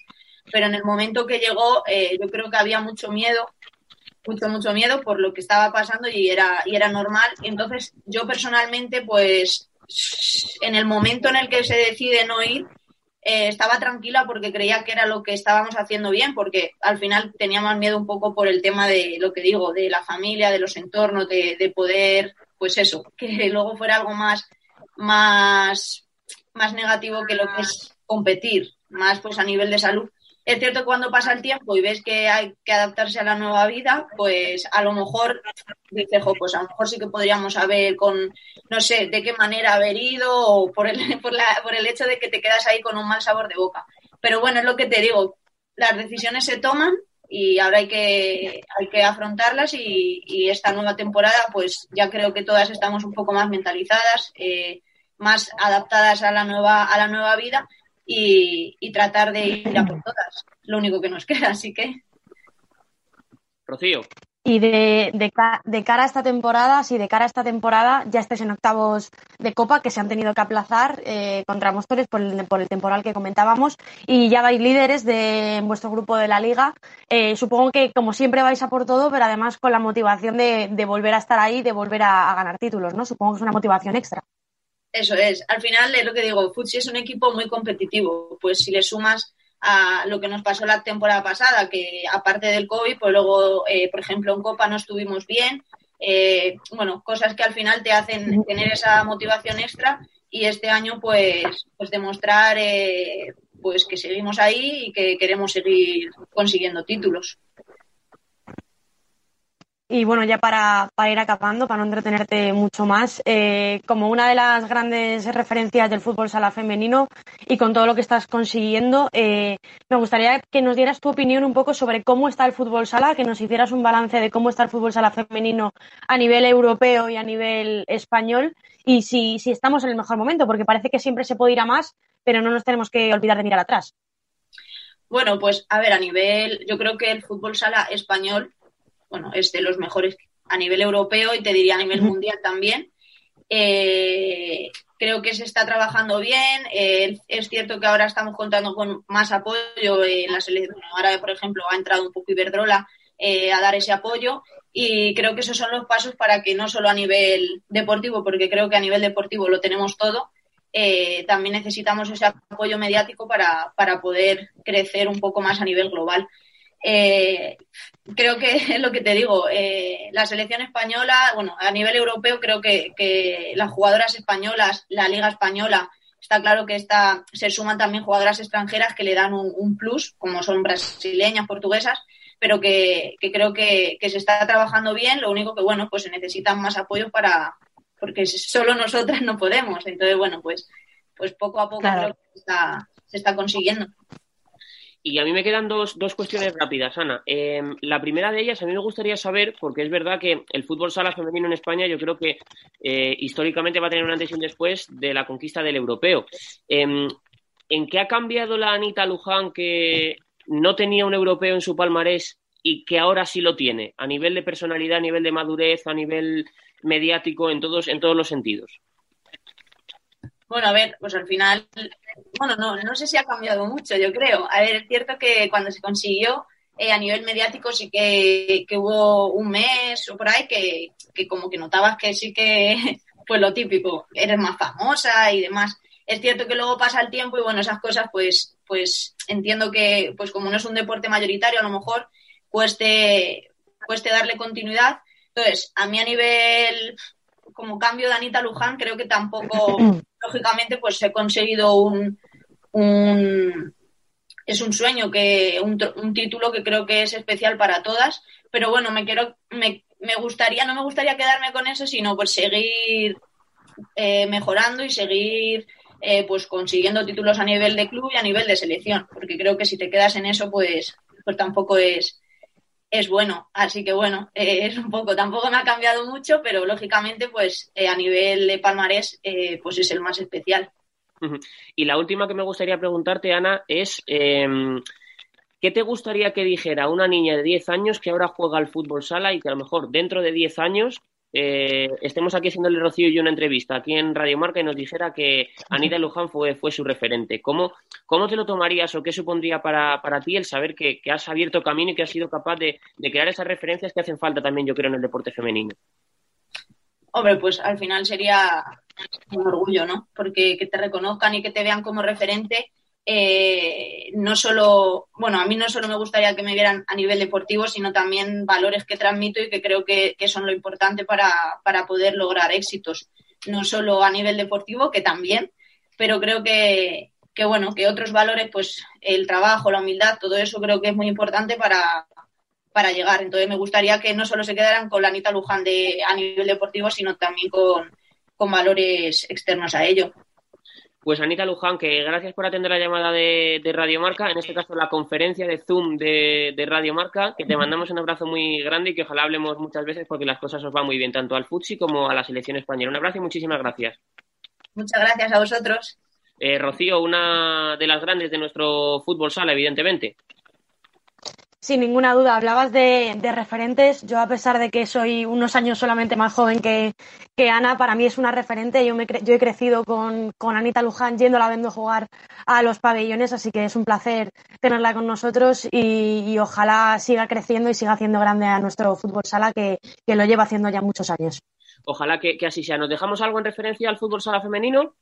pero en el momento que llegó yo creo que había mucho miedo, mucho, mucho miedo por lo que estaba pasando y era, y era normal. Entonces yo personalmente, pues, en el momento en el que se decide no ir, eh, estaba tranquila porque creía que era lo que estábamos haciendo bien, porque al final tenía más miedo un poco por el tema de lo que digo, de la familia, de los entornos, de, de poder, pues eso, que luego fuera algo más, más, más negativo que lo que es competir, más pues a nivel de salud. Es cierto que cuando pasa el tiempo y ves que hay que adaptarse a la nueva vida, pues a lo mejor dices, pues a lo mejor sí que podríamos haber con, no sé, de qué manera haber ido o por el, por, la, por el hecho de que te quedas ahí con un mal sabor de boca. Pero bueno, es lo que te digo, las decisiones se toman y ahora hay que, hay que afrontarlas y, y esta nueva temporada pues ya creo que todas estamos un poco más mentalizadas, eh, más adaptadas a la nueva, a la nueva vida y, tratar de ir a por todas. Lo único que nos queda, así que. Rocío. Y de, de, cara a esta temporada, si de cara a esta temporada ya estáis en octavos de Copa que se han tenido que aplazar eh, contra Móstoles por el, por el temporal que comentábamos y ya vais líderes de vuestro grupo de la Liga. Eh, supongo que como siempre vais a por todo, pero además con la motivación de, de volver a estar ahí, de volver a, a ganar títulos, ¿no? Supongo que es una motivación extra. Eso es. Al final es lo que digo, Futsi es un equipo muy competitivo. Pues si le sumas a lo que nos pasó la temporada pasada, que aparte del COVID, pues luego, eh, por ejemplo, en Copa no estuvimos bien. Eh, bueno, cosas que al final te hacen tener esa motivación extra y este año pues, pues demostrar eh, pues que seguimos ahí y que queremos seguir consiguiendo títulos. Y bueno, ya para, ir acabando, para no entretenerte mucho más, eh, como una de las grandes referencias del fútbol sala femenino y con todo lo que estás consiguiendo, eh, me gustaría que nos dieras tu opinión un poco sobre cómo está el fútbol sala, que nos hicieras un balance de cómo está el fútbol sala femenino a nivel europeo y a nivel español y si, si estamos en el mejor momento, porque parece que siempre se puede ir a más, pero no nos tenemos que olvidar de mirar atrás. Bueno, pues a ver, a nivel, yo creo que el fútbol sala español bueno, es de los mejores a nivel europeo y te diría a nivel mundial también. Eh, creo que se está trabajando bien. Eh, es cierto que ahora estamos contando con más apoyo en la selección. Ahora, por ejemplo, ha entrado un poco Iberdrola eh, a dar ese apoyo y creo que esos son los pasos para que no solo a nivel deportivo, porque creo que a nivel deportivo lo tenemos todo, también necesitamos ese apoyo mediático para, para poder crecer un poco más a nivel global. Eh, creo que es lo que te digo, eh, la selección española, bueno, a nivel europeo creo que, las jugadoras españolas, la liga española, está claro que está, se suman también jugadoras extranjeras que le dan un, plus, como son brasileñas, portuguesas, pero que, creo que, se está trabajando bien, lo único que, bueno, pues se necesitan más apoyo para, porque solo nosotras no podemos, entonces, bueno, pues, pues poco a poco creo que se está consiguiendo. Y a mí me quedan dos, dos cuestiones rápidas, Ana. Em, la primera de ellas, a mí me gustaría saber, porque es verdad que el fútbol sala femenino en España yo creo que eh, históricamente va a tener un antes y un después de la conquista del europeo. Em, ¿En qué ha cambiado la Anita Luján que no tenía un europeo en su palmarés y que ahora sí lo tiene? A nivel de personalidad, a nivel de madurez, a nivel mediático, en todos, en todos los sentidos. Bueno, a ver, pues al final, bueno, no, no sé si ha cambiado mucho, yo creo. A ver, es cierto que cuando se consiguió eh, a nivel mediático sí que, que, hubo un mes o por ahí que, que como que notabas que sí que, pues lo típico, eres más famosa y demás. Es cierto que luego pasa el tiempo y bueno, esas cosas pues, pues entiendo que pues como no es un deporte mayoritario a lo mejor cueste, cueste darle continuidad. Entonces, a mí a nivel como cambio de Anita Luján creo que tampoco lógicamente, pues he conseguido un, es un sueño que un, título que creo que es especial para todas, pero bueno, me quiero me, me gustaría no me gustaría quedarme con eso, sino pues seguir eh, mejorando y seguir eh, pues consiguiendo títulos a nivel de club y a nivel de selección, porque creo que si te quedas en eso, pues, pues tampoco es, es bueno. Así que bueno, eh, es un poco, tampoco me ha cambiado mucho, pero lógicamente, pues a nivel de palmarés, pues es el más especial. Y la última que me gustaría preguntarte, Ana, es em, ¿qué te gustaría que dijera una niña de 10 años que ahora juega al fútbol sala y que a lo mejor dentro de 10 años eh, estemos aquí haciéndole Rocío y yo una entrevista aquí en Radio Marca y nos dijera que Anita Luján fue, fue su referente. ¿Cómo, ¿Cómo te lo tomarías o qué supondría para, para ti el saber que, has abierto camino y que has sido capaz de, de crear esas referencias que hacen falta también, yo creo, en el deporte femenino? Hombre, pues al final sería un orgullo, ¿no? Porque que te reconozcan y que te vean como referente, eh, no solo, bueno, a mí no solo me gustaría que me vieran a nivel deportivo, sino también valores que transmito y que creo que, son lo importante para, para, poder lograr éxitos. No solo a nivel deportivo, que también, pero creo que, que, bueno, que otros valores, pues el trabajo, la humildad, todo eso creo que es muy importante para, para llegar. Entonces me gustaría que no solo se quedaran con la Anita Luján de, a nivel deportivo, sino también con, valores externos a ello. Pues Anita Luján, que gracias por atender la llamada de, de Radio Marca, en este caso la conferencia de Zoom de, de, Radio Marca, que te mandamos un abrazo muy grande y que ojalá hablemos muchas veces porque las cosas os van muy bien, tanto al futsi como a la selección española. Un abrazo y muchísimas gracias. Muchas gracias a vosotros. Eh, Rocío, una de las grandes de nuestro fútbol sala, evidentemente. Sin ninguna duda, hablabas de, referentes. Yo, a pesar de que soy unos años solamente más joven que, Ana, para mí es una referente. Yo, me, yo he crecido con, Anita Luján yéndola viendo jugar a los pabellones, así que es un placer tenerla con nosotros y, ojalá siga creciendo y siga haciendo grande a nuestro fútbol sala, que, lo lleva haciendo ya muchos años. Ojalá que, que así sea. ¿Nos dejamos algo en referencia al fútbol sala femenino?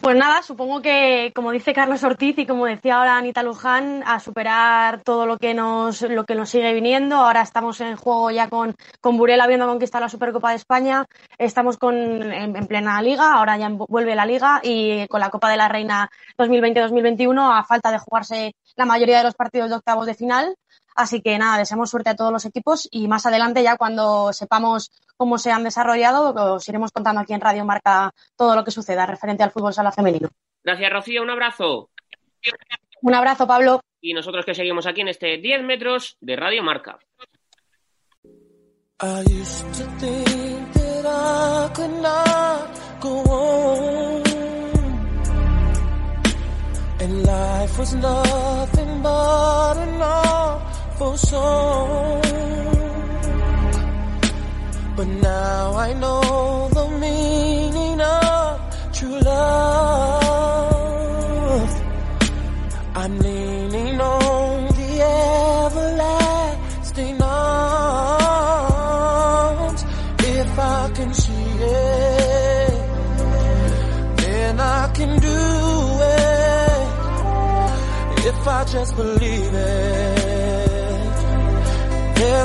Pues nada, supongo que, como dice Carlos Ortiz y como decía ahora Anita Luján, a superar todo lo que nos, lo que nos sigue viniendo. Ahora estamos en juego ya con, con Burela habiendo conquistado la Supercopa de España. Estamos con, en, plena liga, ahora ya vuelve la liga y con la Copa de la Reina 2020-2021 a falta de jugarse la mayoría de los partidos de octavos de final. Así que nada, deseamos suerte a todos los equipos y más adelante ya cuando sepamos cómo se han desarrollado, os iremos contando aquí en Radio Marca todo lo que suceda referente al fútbol sala femenino. Gracias, Rocío. Un abrazo. Un abrazo, Pablo. Y nosotros que seguimos aquí en este 10 metros de Radio Marca. Song. But now I know the meaning of true love. I'm leaning on the everlasting arms. If I can see it, then I can do it. If I just believe it.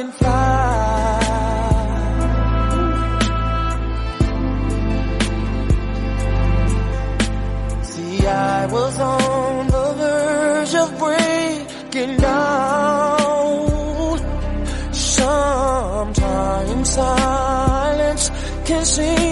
Can fly. See, I was on the verge of breaking down. Sometimes silence can seem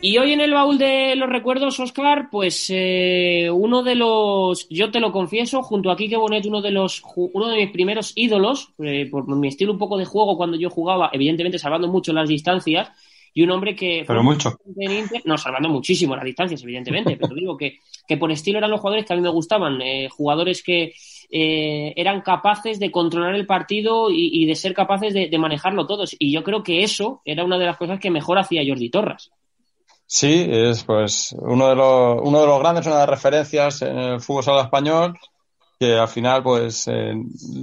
Y hoy en el baúl de los recuerdos, Oscar, pues eh, uno de los, yo te lo confieso, junto a Kike Bonet, uno de los, uno de mis primeros ídolos, eh, por mi estilo un poco de juego cuando yo jugaba, evidentemente salvando mucho las distancias, y un hombre que... Pero mucho. no, salvando muchísimo las distancias, evidentemente, pero digo que que por estilo eran los jugadores que a mí me gustaban, eh, jugadores que eh, eran capaces de controlar el partido y, de ser capaces de, de, manejarlo todos. Y yo creo que eso era una de las cosas que mejor hacía Jordi Torres. Sí, es pues uno de los, uno de los grandes, una de las referencias en el fútbol sala español, que al final, pues, eh,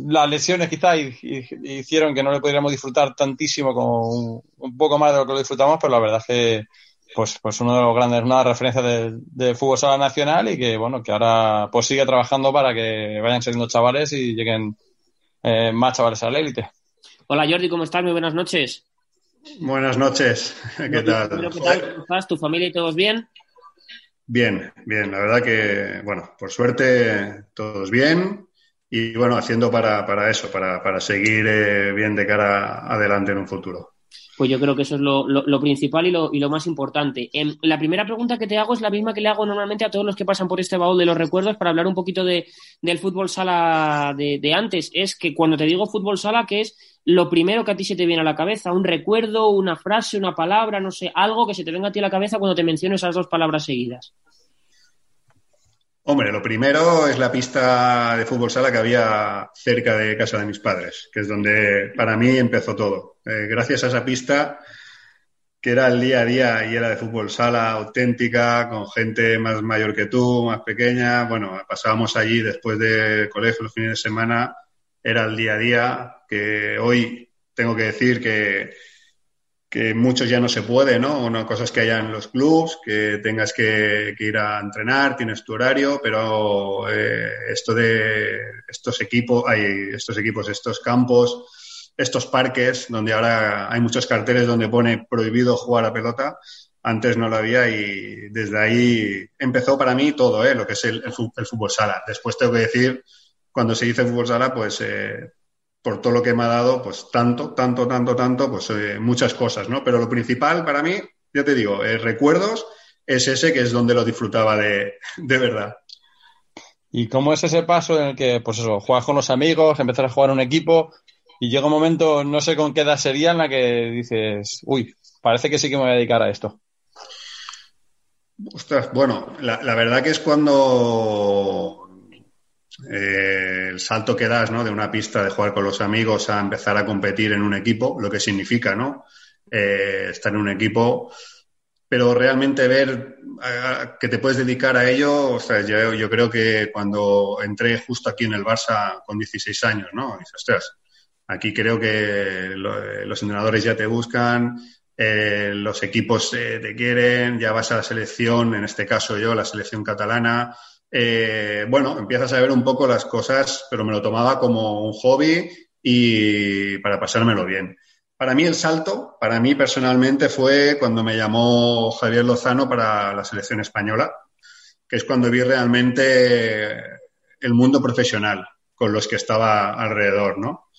las lesiones quizás hicieron que no le pudiéramos disfrutar tantísimo como un, poco más de lo que lo disfrutamos, pero la verdad es que, pues, pues uno de los grandes, una referencia del de fútbol sala nacional y que, bueno, que ahora pues sigue trabajando para que vayan saliendo chavales y lleguen eh, más chavales a la élite. Hola Jordi, ¿cómo estás? Muy buenas noches. Buenas noches, ¿qué tal? ¿Qué tal? ¿Cómo estás? ¿Tu familia y todos bien? Bien, bien, la verdad que, bueno, por suerte todos bien y bueno, haciendo para, para eso, para, para seguir eh, bien de cara adelante en un futuro. Pues yo creo que eso es lo, lo, principal y lo, y lo, más importante. Em, la primera pregunta que te hago es la misma que le hago normalmente a todos los que pasan por este baúl de los recuerdos para hablar un poquito de, del fútbol sala de, de, antes. Es que cuando te digo fútbol sala, ¿qué es lo primero que a ti se te viene a la cabeza? ¿Un recuerdo, una frase, una palabra, no sé, algo que se te venga a ti a la cabeza cuando te menciono esas dos palabras seguidas? Hombre, lo primero es la pista de fútbol sala que había cerca de casa de mis padres, que es donde para mí empezó todo. Eh, gracias a esa pista, que era el día a día y era de fútbol sala auténtica, con gente más mayor que tú, más pequeña. Bueno, pasábamos allí después de colegio los fines de semana, era el día a día, que hoy tengo que decir que que muchos ya no se puede, ¿no? Una cosa es que haya en los clubs, que tengas que, ir a entrenar, tienes tu horario, pero eh, esto de estos equipos, hay estos equipos, estos campos, estos parques, donde ahora hay muchos carteles donde pone prohibido jugar a pelota, antes no lo había y desde ahí empezó para mí todo, ¿eh? Lo que es el, fútbol sala. Después tengo que decir, cuando se dice fútbol sala, pues eh, por todo lo que me ha dado, pues tanto, tanto, tanto, tanto, pues eh, muchas cosas, ¿no? Pero lo principal para mí, ya te digo, eh, recuerdos es ese que es donde lo disfrutaba de, de, verdad. ¿Y cómo es ese paso en el que, pues eso, juegas con los amigos, empezar a jugar un equipo y llega un momento, no sé con qué edad sería, en la que dices, uy, parece que sí que me voy a dedicar a esto? Ostras, bueno, la, la verdad que es cuando eh, el salto que das ¿no? de una pista de jugar con los amigos a empezar a competir en un equipo, lo que significa ¿no? Eh, estar en un equipo, pero realmente ver que te puedes dedicar a ello, o sea, yo, yo, creo que cuando entré justo aquí en el Barça con 16 años, ¿no? Dices, ostras, aquí creo que los entrenadores ya te buscan, eh, los equipos te quieren, ya vas a la selección, en este caso yo, la selección catalana, eh, bueno, empiezas a ver un poco las cosas, pero me lo tomaba como un hobby y para pasármelo bien. Para mí el salto, para mí personalmente, fue cuando me llamó Javier Lozano para la selección española, que es cuando vi realmente el mundo profesional con los que estaba alrededor, ¿no?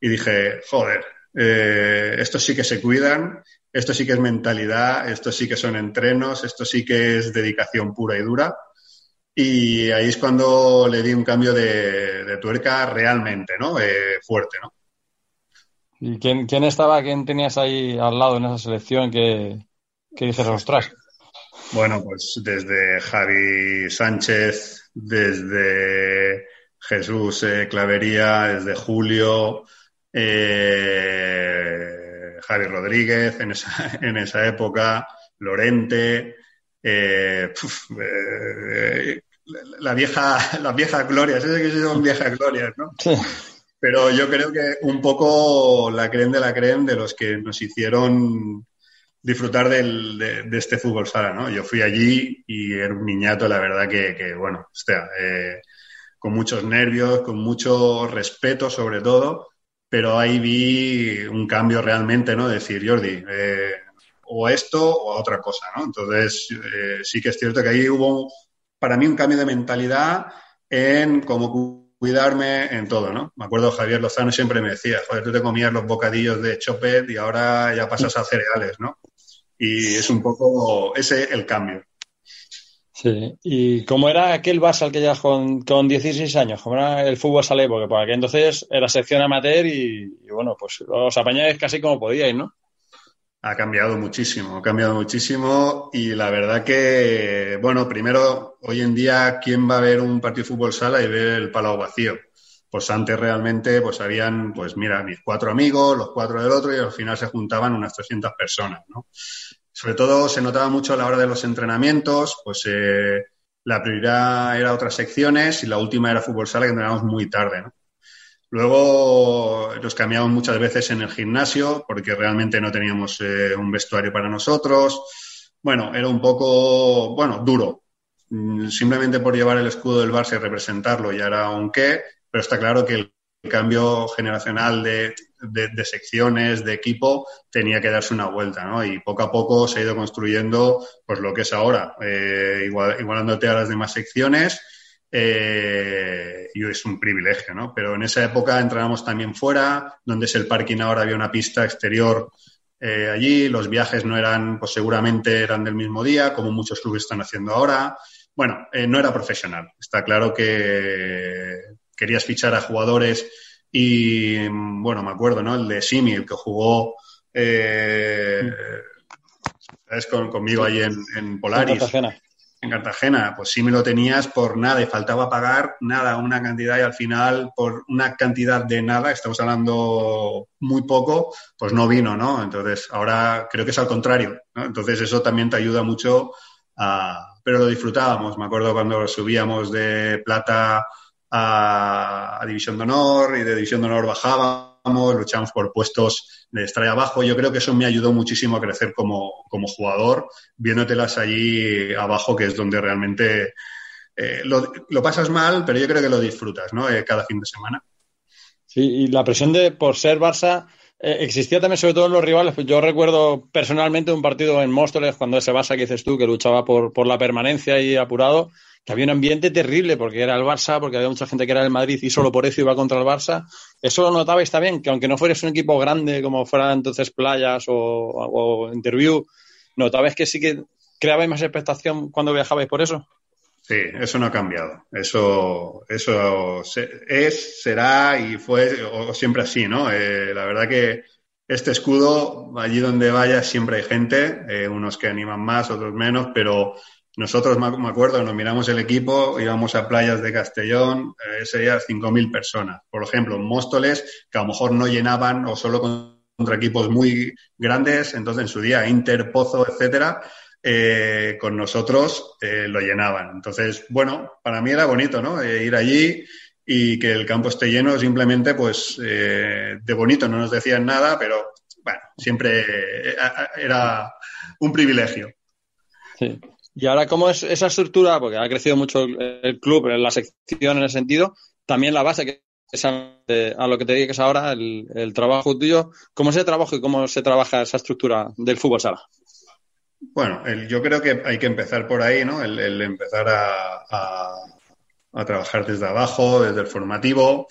Y dije, joder, eh, estos sí que se cuidan, esto sí que es mentalidad, esto sí que son entrenos, esto sí que es dedicación pura y dura y ahí es cuando le di un cambio de, tuerca realmente, ¿no? Eh, fuerte, ¿no? ¿Y quién, quién, estaba, quién tenías ahí al lado en esa selección que, que dices, ostras? Bueno, pues desde Javi Sánchez, desde Jesús eh, Clavería, desde Julio, eh, Javi Rodríguez en esa, en esa época, Lorente, eh, la vieja, las viejas glorias, es que son viejas glorias, ¿no? Pero yo creo que un poco la creen de la creen de los que nos hicieron disfrutar del, de, este fútbol sala, ¿no? Yo fui allí y era un niñato, la verdad que, bueno, hostia, eh, con muchos nervios, con mucho respeto sobre todo, pero ahí vi un cambio realmente, ¿no? Decir, Jordi, eh, o esto o a otra cosa, ¿no? Entonces, eh, sí que es cierto que ahí hubo para mí un cambio de mentalidad en cómo cuidarme en todo, ¿no? Me acuerdo Javier Lozano siempre me decía, joder, tú te comías los bocadillos de chopet y ahora ya pasas a cereales, ¿no? Y es un poco ese el cambio. Sí, ¿y cómo era aquel Barça al que ya con, con 16 años? ¿Cómo era el fútbol sale? Porque por aquel entonces era sección amateur y, y bueno, pues os apañáis casi como podíais, ¿no? Ha cambiado muchísimo, ha cambiado muchísimo y la verdad que, bueno, primero hoy en día, ¿quién va a ver un partido de fútbol sala y ver el palau vacío? Pues antes realmente, pues habían, pues mira, mis cuatro amigos, los cuatro del otro, y al final se juntaban unas 300 personas, ¿no? Sobre todo se notaba mucho a la hora de los entrenamientos, pues eh, la prioridad era otras secciones y la última era fútbol sala que entrenábamos muy tarde, ¿no? Luego nos cambiamos muchas veces en el gimnasio porque realmente no teníamos eh, un vestuario para nosotros. Bueno, era un poco, bueno, duro. Mm, simplemente por llevar el escudo del Barça y representarlo ya era un qué, pero está claro que el cambio generacional de, secciones, de equipo, tenía que darse una vuelta, ¿no? Y poco a poco se ha ido construyendo pues lo que es ahora, eh, igualándote a las demás secciones eh, y es un privilegio, ¿no? Pero en esa época entrábamos también fuera, donde es el parking ahora, había una pista exterior eh, allí, los viajes no eran, pues seguramente eran del mismo día, como muchos clubes están haciendo ahora. Bueno, eh, no era profesional. Está claro que querías fichar a jugadores y, bueno, me acuerdo, ¿no? El de Simi, el que jugó, eh, ¿sabes? conmigo ahí en, en Polaris en Cartagena, pues sí me lo tenías por nada y faltaba pagar nada, una cantidad y al final por una cantidad de nada, estamos hablando muy poco, pues no vino, ¿no? Entonces ahora creo que es al contrario, ¿no? Entonces eso también te ayuda mucho a... Pero lo disfrutábamos, me acuerdo cuando subíamos de plata a, a División de Honor y de División de Honor bajábamos, luchamos por puestos de ahí abajo. Yo creo que eso me ayudó muchísimo a crecer como, como jugador, viéndotelas allí abajo, que es donde realmente eh, lo, lo, pasas mal, pero yo creo que lo disfrutas, ¿no? Eh, cada fin de semana. Sí, y la presión de por ser Barça eh, existía también sobre todo en los rivales. Yo recuerdo personalmente un partido en Móstoles, cuando ese Barça que dices tú, que luchaba por, por la permanencia y apurado, que había un ambiente terrible porque era el Barça, porque había mucha gente que era del Madrid y solo por eso iba contra el Barça. Eso lo notabais también, que aunque no fueras un equipo grande como fuera entonces Playas o, o Interview, notabais que sí que creabais más expectación cuando viajabais por eso. Sí, eso no ha cambiado. Eso, eso es, será y fue o, siempre así, ¿no? Eh, la verdad que este escudo, allí donde vaya, siempre hay gente, eh, unos que animan más, otros menos, pero nosotros, me acuerdo, nos miramos el equipo, íbamos a playas de Castellón, eh, ese día 5.000 personas. Por ejemplo, Móstoles, que a lo mejor no llenaban o solo contra equipos muy grandes, entonces en su día Inter, Pozo, etcétera, eh, con nosotros eh, lo llenaban. Entonces, bueno, para mí era bonito, ¿no? ir allí y que el campo esté lleno, simplemente, pues, de bonito, no nos decían nada, pero bueno, siempre era un privilegio. Sí. Y ahora, ¿cómo es esa estructura? Porque ha crecido mucho el club la sección en ese sentido. También la base, que es a lo que te es ahora, el, trabajo tuyo. ¿Cómo se trabaja y cómo se trabaja esa estructura del fútbol sala? Bueno, yo creo que hay que empezar por ahí, ¿no? El, empezar a, trabajar desde abajo, desde el formativo.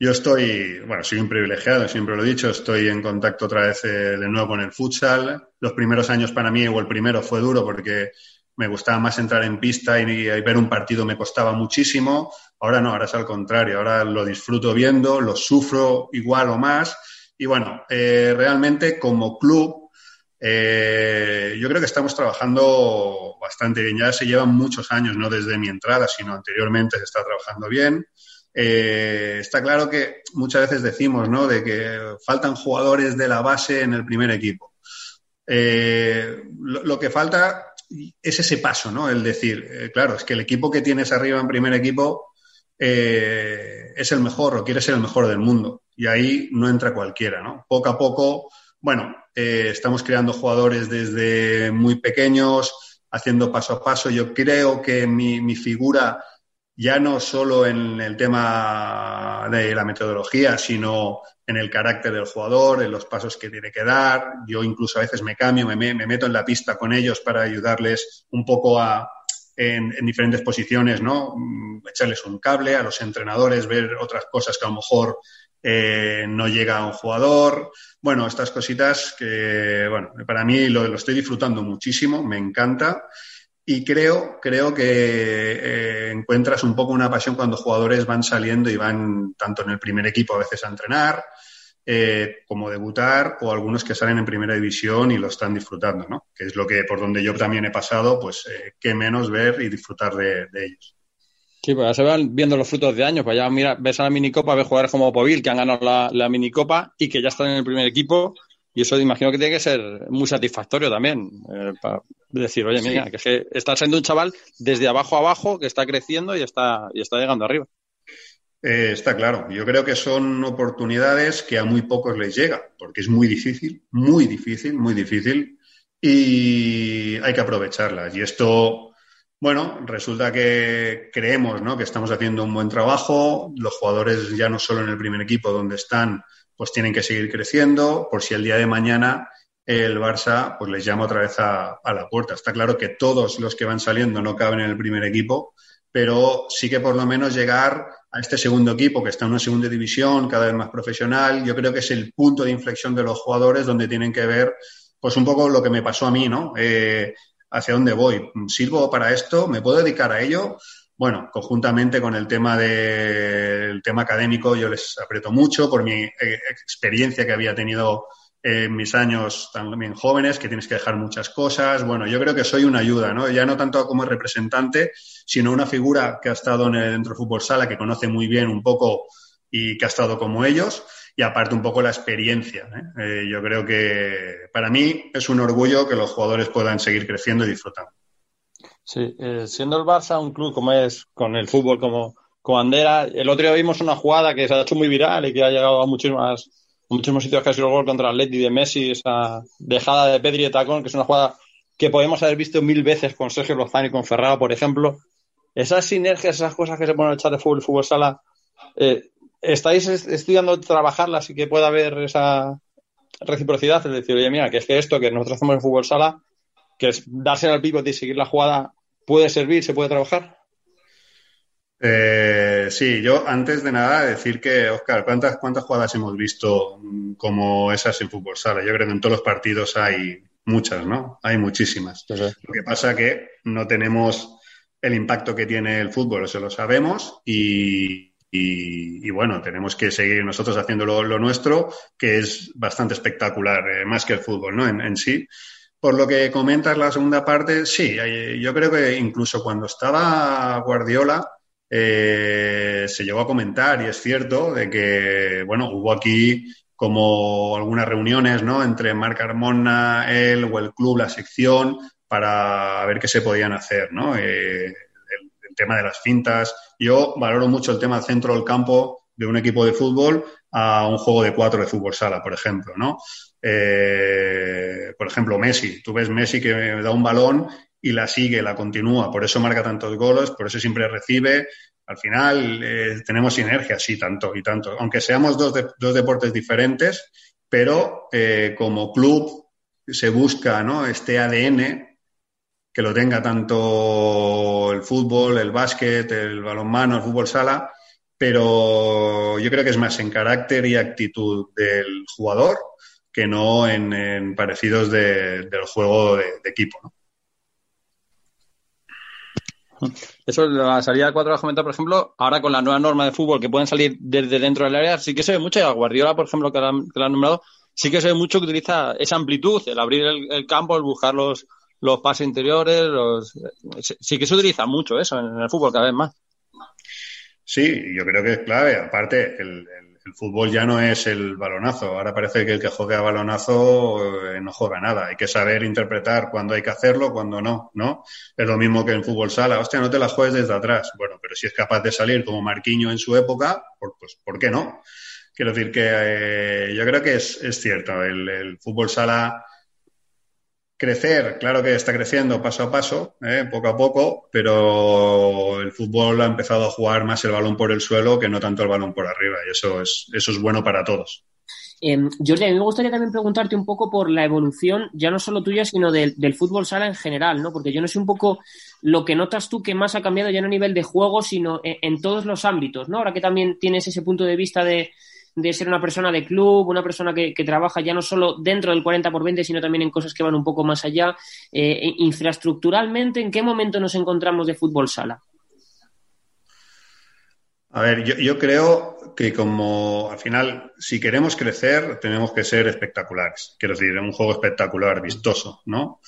Yo estoy, bueno, soy un privilegiado, siempre lo he dicho, estoy en contacto otra vez eh, de nuevo con el futsal. Los primeros años para mí, o el primero fue duro porque me gustaba más entrar en pista y, ver un partido me costaba muchísimo. Ahora no, ahora es al contrario, ahora lo disfruto viendo, lo sufro igual o más. Y bueno, eh, realmente como club, eh, yo creo que estamos trabajando bastante bien. Ya se llevan muchos años, no desde mi entrada, sino anteriormente se está trabajando bien. Eh, está claro que muchas veces decimos, ¿no? De que faltan jugadores de la base en el primer equipo. lo, que falta es ese paso, ¿no? El decir, eh, claro, es que el equipo que tienes arriba en primer equipo eh, es el mejor o quiere ser el mejor del mundo. Y ahí no entra cualquiera, ¿no? Poco a poco, bueno, eh, estamos creando jugadores desde muy pequeños, haciendo paso a paso. Yo creo que mi, mi figura, ya no solo en el tema de la metodología, sino en el carácter del jugador, en los pasos que tiene que dar. Yo incluso a veces me cambio, me, me meto en la pista con ellos para ayudarles un poco a, en, diferentes posiciones, ¿no? Mm, echarles un cable a los entrenadores, ver otras cosas que a lo mejor eh, no llega a un jugador. Bueno, estas cositas que, bueno, para mí lo estoy disfrutando muchísimo, me encanta. Y creo, creo que eh, encuentras un poco una pasión cuando jugadores van saliendo y van tanto en el primer equipo a veces a entrenar, eh, como debutar o algunos que salen en primera división y lo están disfrutando, ¿no? Que es lo que por donde yo también he pasado, pues eh, qué menos ver y disfrutar de, ellos. Sí, pues ya se van viendo los frutos de años. Pues ya mira, ves a la minicopa, ves jugadores como Povil que han ganado la, la minicopa y que ya están en el primer equipo. Y eso imagino que tiene que ser muy satisfactorio también. Eh, decir, oye, mira, que, es que está siendo un chaval desde abajo a abajo que está creciendo y está, y está llegando arriba. Eh, está claro. Yo creo que son oportunidades que a muy pocos les llega, porque es muy difícil, muy difícil, muy difícil, y hay que aprovecharlas. Y esto, bueno, resulta que creemos ¿no? que estamos haciendo un buen trabajo. Los jugadores ya no solo en el primer equipo donde están, pues tienen que seguir creciendo, por si el día de mañana el Barça pues les llama otra vez a, la puerta. Está claro que todos los que van saliendo no caben en el primer equipo, pero sí que por lo menos llegar a este segundo equipo que está en una segunda división cada vez más profesional, yo creo que es el punto de inflexión de los jugadores donde tienen que ver, pues un poco lo que me pasó a mí, ¿no? Eh, hacia dónde voy. ¿Sirvo para esto? ¿Me puedo dedicar a ello? Bueno, conjuntamente con el tema del tema académico, yo les aprieto mucho por mi eh, experiencia que había tenido en mis años también jóvenes, que tienes que dejar muchas cosas. Bueno, yo creo que soy una ayuda, ¿no? Ya no tanto como representante, sino una figura que ha estado en el, dentro del fútbol sala, que conoce muy bien un poco y que ha estado como ellos, y aparte un poco la experiencia. ¿eh? Eh, yo creo que para mí es un orgullo que los jugadores puedan seguir creciendo y disfrutando. Sí, eh, siendo el Barça un club como es, con el fútbol como, como bandera, el otro día vimos una jugada que se ha hecho muy viral y que ha llegado a muchísimas muchos sitios que ha sido el gol contra el Atleti de Messi, esa dejada de Pedri de tacón, que es una jugada que podemos haber visto mil veces con Sergio Lozano y con Ferraro, por ejemplo. Esas sinergias, esas cosas que se ponen a echar de fútbol y fútbol sala, eh, ¿estáis estudiando trabajarlas y que pueda haber esa reciprocidad? Es decir, oye, mira, que es que esto que nosotros hacemos en fútbol sala, que es darse al pivote y seguir la jugada, puede servir, se puede trabajar. Eh, sí, yo antes de nada decir que, Oscar, ¿cuántas, ¿cuántas jugadas hemos visto como esas en fútbol sala? Yo creo que en todos los partidos hay muchas, ¿no? Hay muchísimas. Lo que pasa que no tenemos el impacto que tiene el fútbol, eso lo sabemos, y, y, bueno, tenemos que seguir nosotros haciendo lo, nuestro, que es bastante espectacular, eh, más que el fútbol, ¿no? En, en, sí. Por lo que comentas la segunda parte, sí, yo creo que incluso cuando estaba Guardiola, eh, se llegó a comentar, y es cierto, de que, bueno, hubo aquí como algunas reuniones, ¿no? Entre Marc Armona, él o el club, la sección, para ver qué se podían hacer, ¿no? Eh, el, tema de las fintas. Yo valoro mucho el tema centro del campo de un equipo de fútbol a un juego de cuatro de fútbol sala, por ejemplo, ¿no? Eh, por ejemplo, Messi. Tú ves Messi que da un balón y la sigue, la continúa, por eso marca tantos goles, por eso siempre recibe. Al final eh, tenemos sinergia, sí, tanto y tanto. Aunque seamos dos, dos deportes diferentes, pero eh, como club se busca ¿no? este ADN que lo tenga tanto el fútbol, el básquet, el balonmano, el fútbol sala, pero yo creo que es más en carácter y actitud del jugador que no en, parecidos del juego de, de equipo. ¿no? Eso, la salida de cuatro has comentado, por ejemplo, ahora con la nueva norma de fútbol que pueden salir desde dentro del área, sí que se ve mucho, y a Guardiola, por ejemplo, que la, que han nombrado, sí que se ve mucho que utiliza esa amplitud, el abrir el, campo, el buscar los, los pases interiores, los, sí que se utiliza mucho eso en el fútbol cada vez más. Sí, yo creo que es clave. Aparte, el fútbol ya no es el balonazo. Ahora parece que el que juega balonazo eh, no juega nada. Hay que saber interpretar cuándo hay que hacerlo, cuándo no, ¿no? Es lo mismo que en fútbol sala. Hostia, no te la juegues desde atrás. Bueno, pero si es capaz de salir como Marquiño en su época, pues ¿por qué no? Quiero decir que eh, yo creo que es, cierto. el fútbol sala crecer, claro que está creciendo paso a paso, ¿eh? poco a poco, pero el fútbol ha empezado a jugar más el balón por el suelo que no tanto el balón por arriba, y eso es, eso es bueno para todos. Eh, Jordi, a mí me gustaría también preguntarte un poco por la evolución, ya no solo tuya, sino del, fútbol sala en general, ¿no? Porque yo no sé un poco lo que notas tú que más ha cambiado ya no a nivel de juego, sino en, en todos los ámbitos, ¿no? Ahora que también tienes ese punto de vista de, de ser una persona de club, una persona que, trabaja ya no solo dentro del 40 por 20, sino también en cosas que van un poco más allá. Eh, infraestructuralmente, ¿en qué momento nos encontramos de fútbol sala? A ver, yo, creo que como al final, si queremos crecer, tenemos que ser espectaculares. Quiero decir, un juego espectacular, vistoso, ¿no?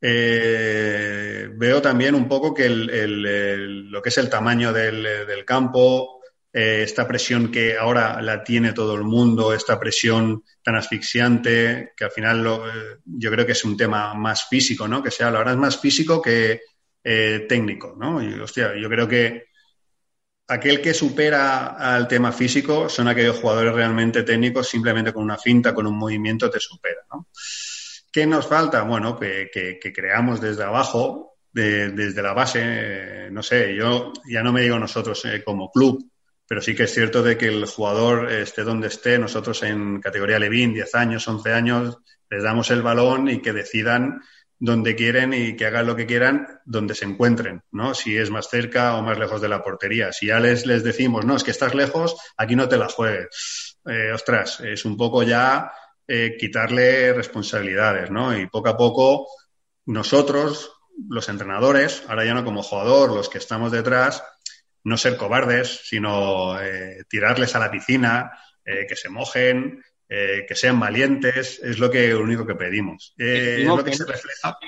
Eh, veo también un poco que lo que es el tamaño del, campo, eh, esta presión que ahora la tiene todo el mundo, esta presión tan asfixiante, que al final eh, yo creo que es un tema más físico, ¿no? Que sea, ahora es más físico que técnico, ¿no? Y, hostia, yo creo que aquel que supera al tema físico son aquellos jugadores realmente técnicos, simplemente con una finta, con un movimiento te supera. ¿no? ¿Qué nos falta? Bueno, que, creamos desde abajo, desde la base, no sé, yo ya no me digo nosotros eh, como club, pero sí que es cierto de que el jugador esté donde esté, nosotros en categoría Levin, 10 años, 11 años, les damos el balón y que decidan donde quieren y que hagan lo que quieran donde se encuentren, ¿no? Si es más cerca o más lejos de la portería. Si ya les, decimos, no, es que estás lejos, aquí no te la juegues. Eh, ostras, es un poco ya eh, quitarle responsabilidades, ¿no? Y poco a poco nosotros, los entrenadores, ahora ya no como jugador, los que estamos detrás, no ser cobardes, sino eh, tirarles a la piscina, que se mojen, eh, que sean valientes, es lo que único que pedimos. Eh, es lo que se refleja.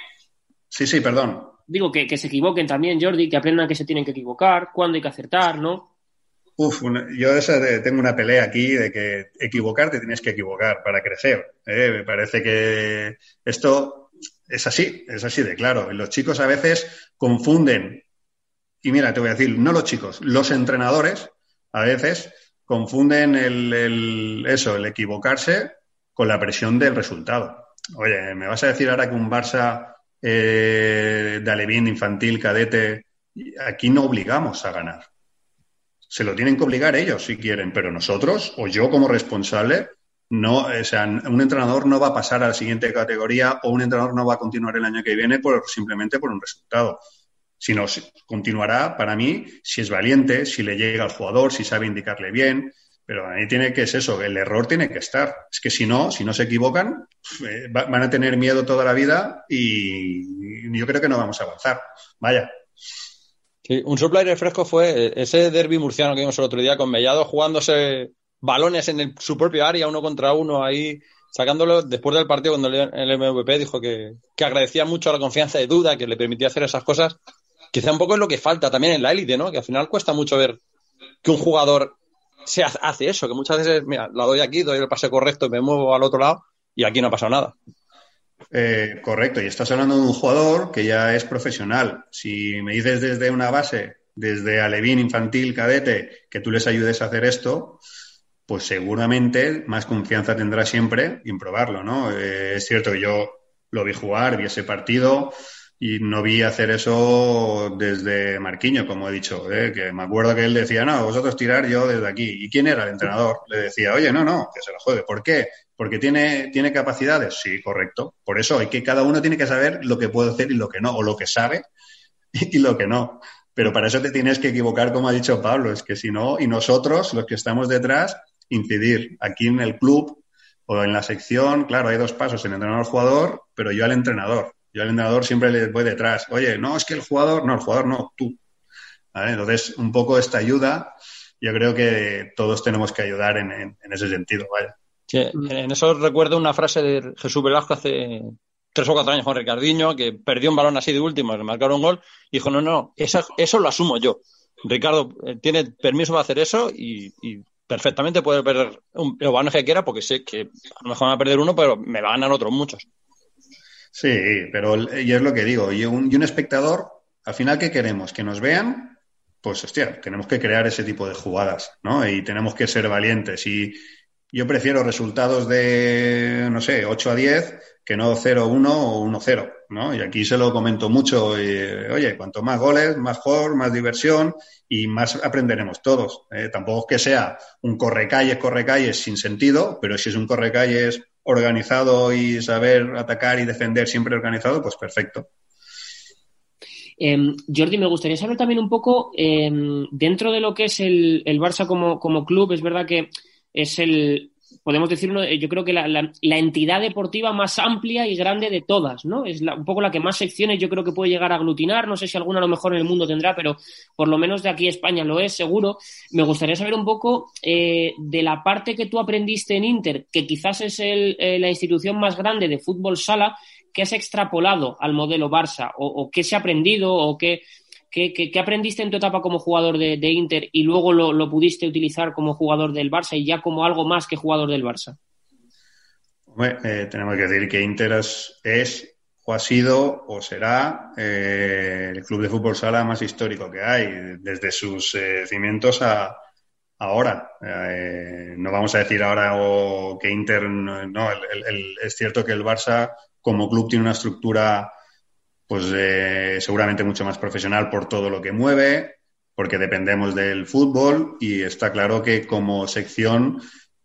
Sí, sí, perdón. Digo que, que, se equivoquen también, Jordi, que aprendan que se tienen que equivocar, cuándo hay que acertar, ¿no? Uf, yo tengo una pelea aquí de que equivocarte tienes que equivocar para crecer. ¿eh? Me parece que esto es así, es así de claro. Los chicos a veces confunden, y mira, te voy a decir, no los chicos, los entrenadores a veces confunden el, eso, el equivocarse con la presión del resultado. Oye, ¿me vas a decir ahora que un Barça eh, infantil, cadete, aquí no obligamos a ganar? Se lo tienen que obligar ellos si quieren, pero nosotros o yo como responsable, no, o sea, un entrenador no va a pasar a la siguiente categoría o un entrenador no va a continuar el año que viene por, simplemente por un resultado sino continuará para mí si es valiente, si le llega al jugador, si sabe indicarle bien. Pero ahí tiene que es eso, el error tiene que estar. Es que si no, si no se equivocan, eh, van a tener miedo toda la vida y yo creo que no vamos a avanzar. Vaya. Sí, un aire fresco fue ese derby murciano que vimos el otro día con Mellado jugándose balones en su propio área, uno contra uno ahí, sacándolo después del partido cuando el MVP dijo que, que agradecía mucho la confianza de Duda, que le permitía hacer esas cosas quizá un poco es lo que falta también en la élite, ¿no? Que al final cuesta mucho ver que un jugador se hace eso, que muchas veces, mira, la doy aquí, doy el pase correcto me muevo al otro lado y aquí no ha pasado nada. Eh, correcto, y estás hablando de un jugador que ya es profesional. Si me dices desde una base, desde alevín, infantil, cadete, que tú les ayudes a hacer esto, pues seguramente más confianza tendrá siempre en probarlo, ¿no? Eh, es cierto que yo lo vi jugar, vi ese partido, y no vi hacer eso desde Marquiño, como he dicho, ¿eh? que me acuerdo que él decía, no, vosotros tirar yo desde aquí. ¿Y quién era el entrenador? Le decía, oye, no, no, que se la juegue. ¿Por qué? Porque tiene, tiene capacidades. Sí, correcto. Por eso hay que, cada uno tiene que saber lo que puede hacer y lo que no, o lo que sabe y lo que no. Pero para eso te tienes que equivocar, como ha dicho Pablo, es que si no, y nosotros, los que estamos detrás, incidir aquí en el club o en la sección, claro, hay dos pasos, el entrenador-jugador, pero yo al entrenador yo al entrenador siempre le voy detrás. Oye, no, es que el jugador, no, el jugador no, tú. Entonces, un poco esta ayuda, yo creo que todos tenemos que ayudar en, ese sentido, vaya. en eso recuerdo una frase de Jesús Velasco hace tres o cuatro años con Ricardiño, que perdió un balón así de último, le marcaron un gol, y dijo, no, no, eso, eso lo asumo yo. Ricardo eh, tiene permiso para hacer eso y, perfectamente puede perder un, los balones que quiera porque sé que a lo mejor va a perder uno, pero me va a ganar otros muchos. Sí, pero y es lo que digo, y un, y un espectador, al final, ¿qué queremos? ¿Que nos vean? Pues, hostia, tenemos que crear ese tipo de jugadas, ¿no? Y tenemos que ser valientes. Y yo prefiero resultados de, no sé, 8 a 10 que no 0-1 o 1-0, ¿no? Y aquí se lo comento mucho. oye, cuanto más goles, más mejor, más diversión y más aprenderemos todos. ¿eh? Tampoco que sea un correcalles, correcalles sin sentido, pero si es un correcalles organizado y saber atacar y defender siempre organizado, pues perfecto. Em, Jordi, me gustaría saber también un poco, em, dentro de lo que es el, Barça como, club, es verdad que es el, podemos decir, yo creo que la, entidad deportiva más amplia y grande de todas, ¿no? Es un poco la que más secciones yo creo que puede llegar a aglutinar. No sé si alguna a lo mejor en el mundo tendrá, pero por lo menos de aquí España lo es, seguro. Me gustaría saber un poco eh, de la parte que tú aprendiste en Inter, que quizás es eh, la institución más grande de fútbol sala, que has extrapolado al modelo Barça, o qué se ha aprendido, o qué ¿Qué, aprendiste en tu etapa como jugador de, Inter y luego lo, pudiste utilizar como jugador del Barça y ya como algo más que jugador del Barça? Eh, tenemos que decir que Inter es, o ha sido o será eh, el club de fútbol sala más histórico que hay, desde sus eh, cimientos a ahora. no vamos a decir ahora que Inter, no, es cierto que el Barça como club tiene una estructura pues eh, seguramente mucho más profesional por todo lo que mueve, porque dependemos del fútbol y está claro que como sección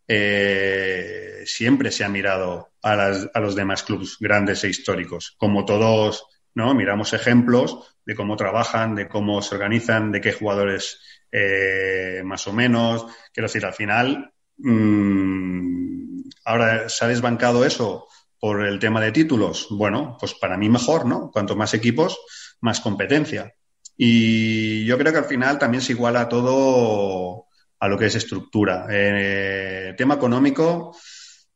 eh, siempre se ha mirado a, las, a, los demás clubes grandes e históricos, como todos, ¿no? Miramos ejemplos de cómo trabajan, de cómo se organizan, de qué jugadores eh, más o menos. Quiero decir, al final, mmm, ahora se ha desbancado eso por el tema de títulos, bueno, pues para mí mejor, ¿no? Cuanto más equipos, más competencia. Y yo creo que al final también se iguala todo a lo que es estructura. Eh, tema económico,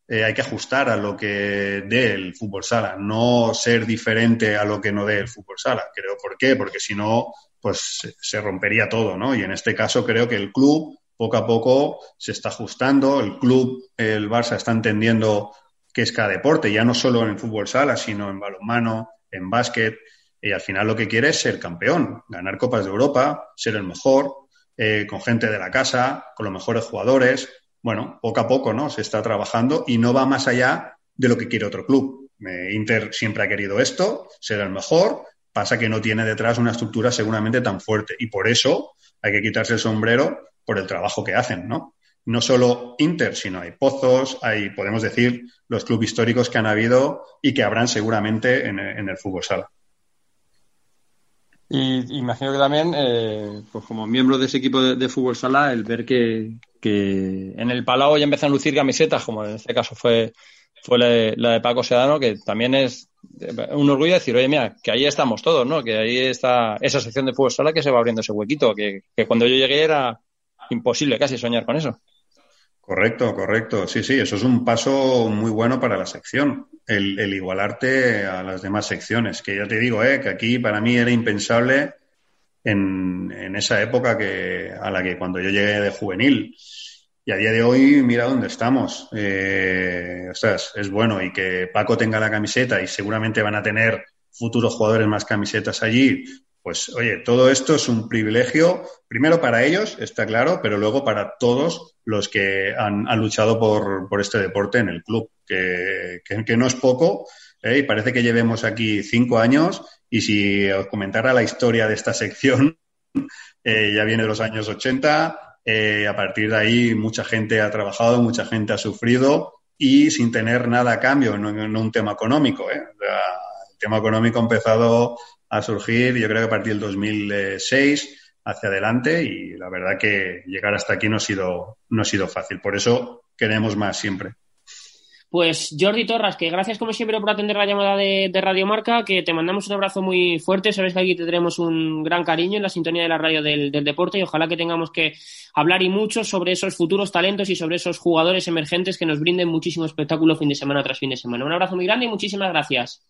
eh, hay que ajustar a lo que dé el fútbol sala, no ser diferente a lo que no dé el fútbol sala. Creo, ¿por qué? Porque si no, pues se rompería todo, ¿no? Y en este caso creo que el club poco a poco se está ajustando, el club, el Barça está entendiendo que es cada deporte, ya no solo en fútbol sala, sino en balonmano, en básquet. Y al final lo que quiere es ser campeón, ganar Copas de Europa, ser el mejor, eh, con gente de la casa, con los mejores jugadores. Bueno, poco a poco, ¿no? Se está trabajando y no va más allá de lo que quiere otro club. Inter siempre ha querido esto, ser el mejor, pasa que no tiene detrás una estructura seguramente tan fuerte y por eso hay que quitarse el sombrero por el trabajo que hacen, ¿no? No solo Inter, sino hay Pozos, hay, podemos decir, los clubes históricos que han habido y que habrán seguramente en, el fútbol sala. Y imagino que también, eh, pues como miembro de ese equipo de, fútbol sala, el ver que, en el Palau ya empiezan a lucir camisetas, como en este caso fue, fue la de, Paco Sedano, que también es un orgullo decir, oye, mira, que ahí estamos todos, ¿no? Que ahí está esa sección de fútbol sala que se va abriendo ese huequito, que cuando yo llegué era imposible casi soñar con eso. Correcto, correcto. Sí, sí, eso es un paso muy bueno para la sección, el, igualarte a las demás secciones. Que ya te digo, eh, que aquí para mí era impensable en, esa época que, a la que cuando yo llegué de juvenil. Y a día de hoy, mira dónde estamos. Eh, es bueno. Y que Paco tenga la camiseta y seguramente van a tener futuros jugadores más camisetas allí, pues oye, todo esto es un privilegio, primero para ellos, está claro, pero luego para todos los que han, luchado por, este deporte en el club, que, que, no es poco, ¿eh? y parece que llevemos aquí cinco años, y si os comentara la historia de esta sección, eh, ya viene de los años 80, eh, a partir de ahí mucha gente ha trabajado, mucha gente ha sufrido, y sin tener nada a cambio, no, un tema económico. el tema económico ha empezado a surgir, yo creo que a partir del 2006 hacia adelante y la verdad que llegar hasta aquí no ha sido, no ha sido fácil. Por eso queremos más siempre. Pues Jordi Torras, que gracias como siempre por atender la llamada de, Radio Marca, que te mandamos un abrazo muy fuerte, sabes que aquí tendremos un gran cariño en la sintonía de la radio del, del, deporte y ojalá que tengamos que hablar y mucho sobre esos futuros talentos y sobre esos jugadores emergentes que nos brinden muchísimo espectáculo fin de semana tras fin de semana. Un abrazo muy grande y muchísimas gracias.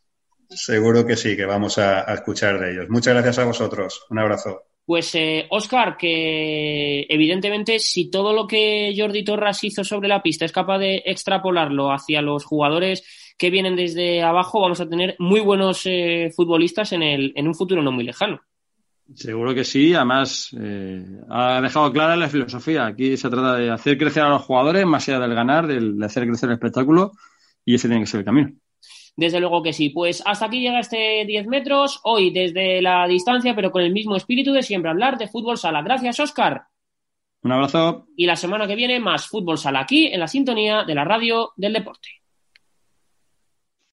Seguro que sí, que vamos a, escuchar de ellos. Muchas gracias a vosotros. Un abrazo. Pues, eh, Oscar, que evidentemente si todo lo que Jordi Torras hizo sobre la pista es capaz de extrapolarlo hacia los jugadores que vienen desde abajo, vamos a tener muy buenos eh, futbolistas en, el, en un futuro no muy lejano. Seguro que sí, además eh, ha dejado clara la filosofía. Aquí se trata de hacer crecer a los jugadores más allá del ganar, de hacer crecer el espectáculo y ese tiene que ser el camino. Desde luego que sí. Pues hasta aquí llega este 10 metros, hoy desde la distancia, pero con el mismo espíritu de siempre hablar de fútbol sala. Gracias, Oscar. Un abrazo. Y la semana que viene más fútbol sala aquí en la sintonía de la radio del deporte.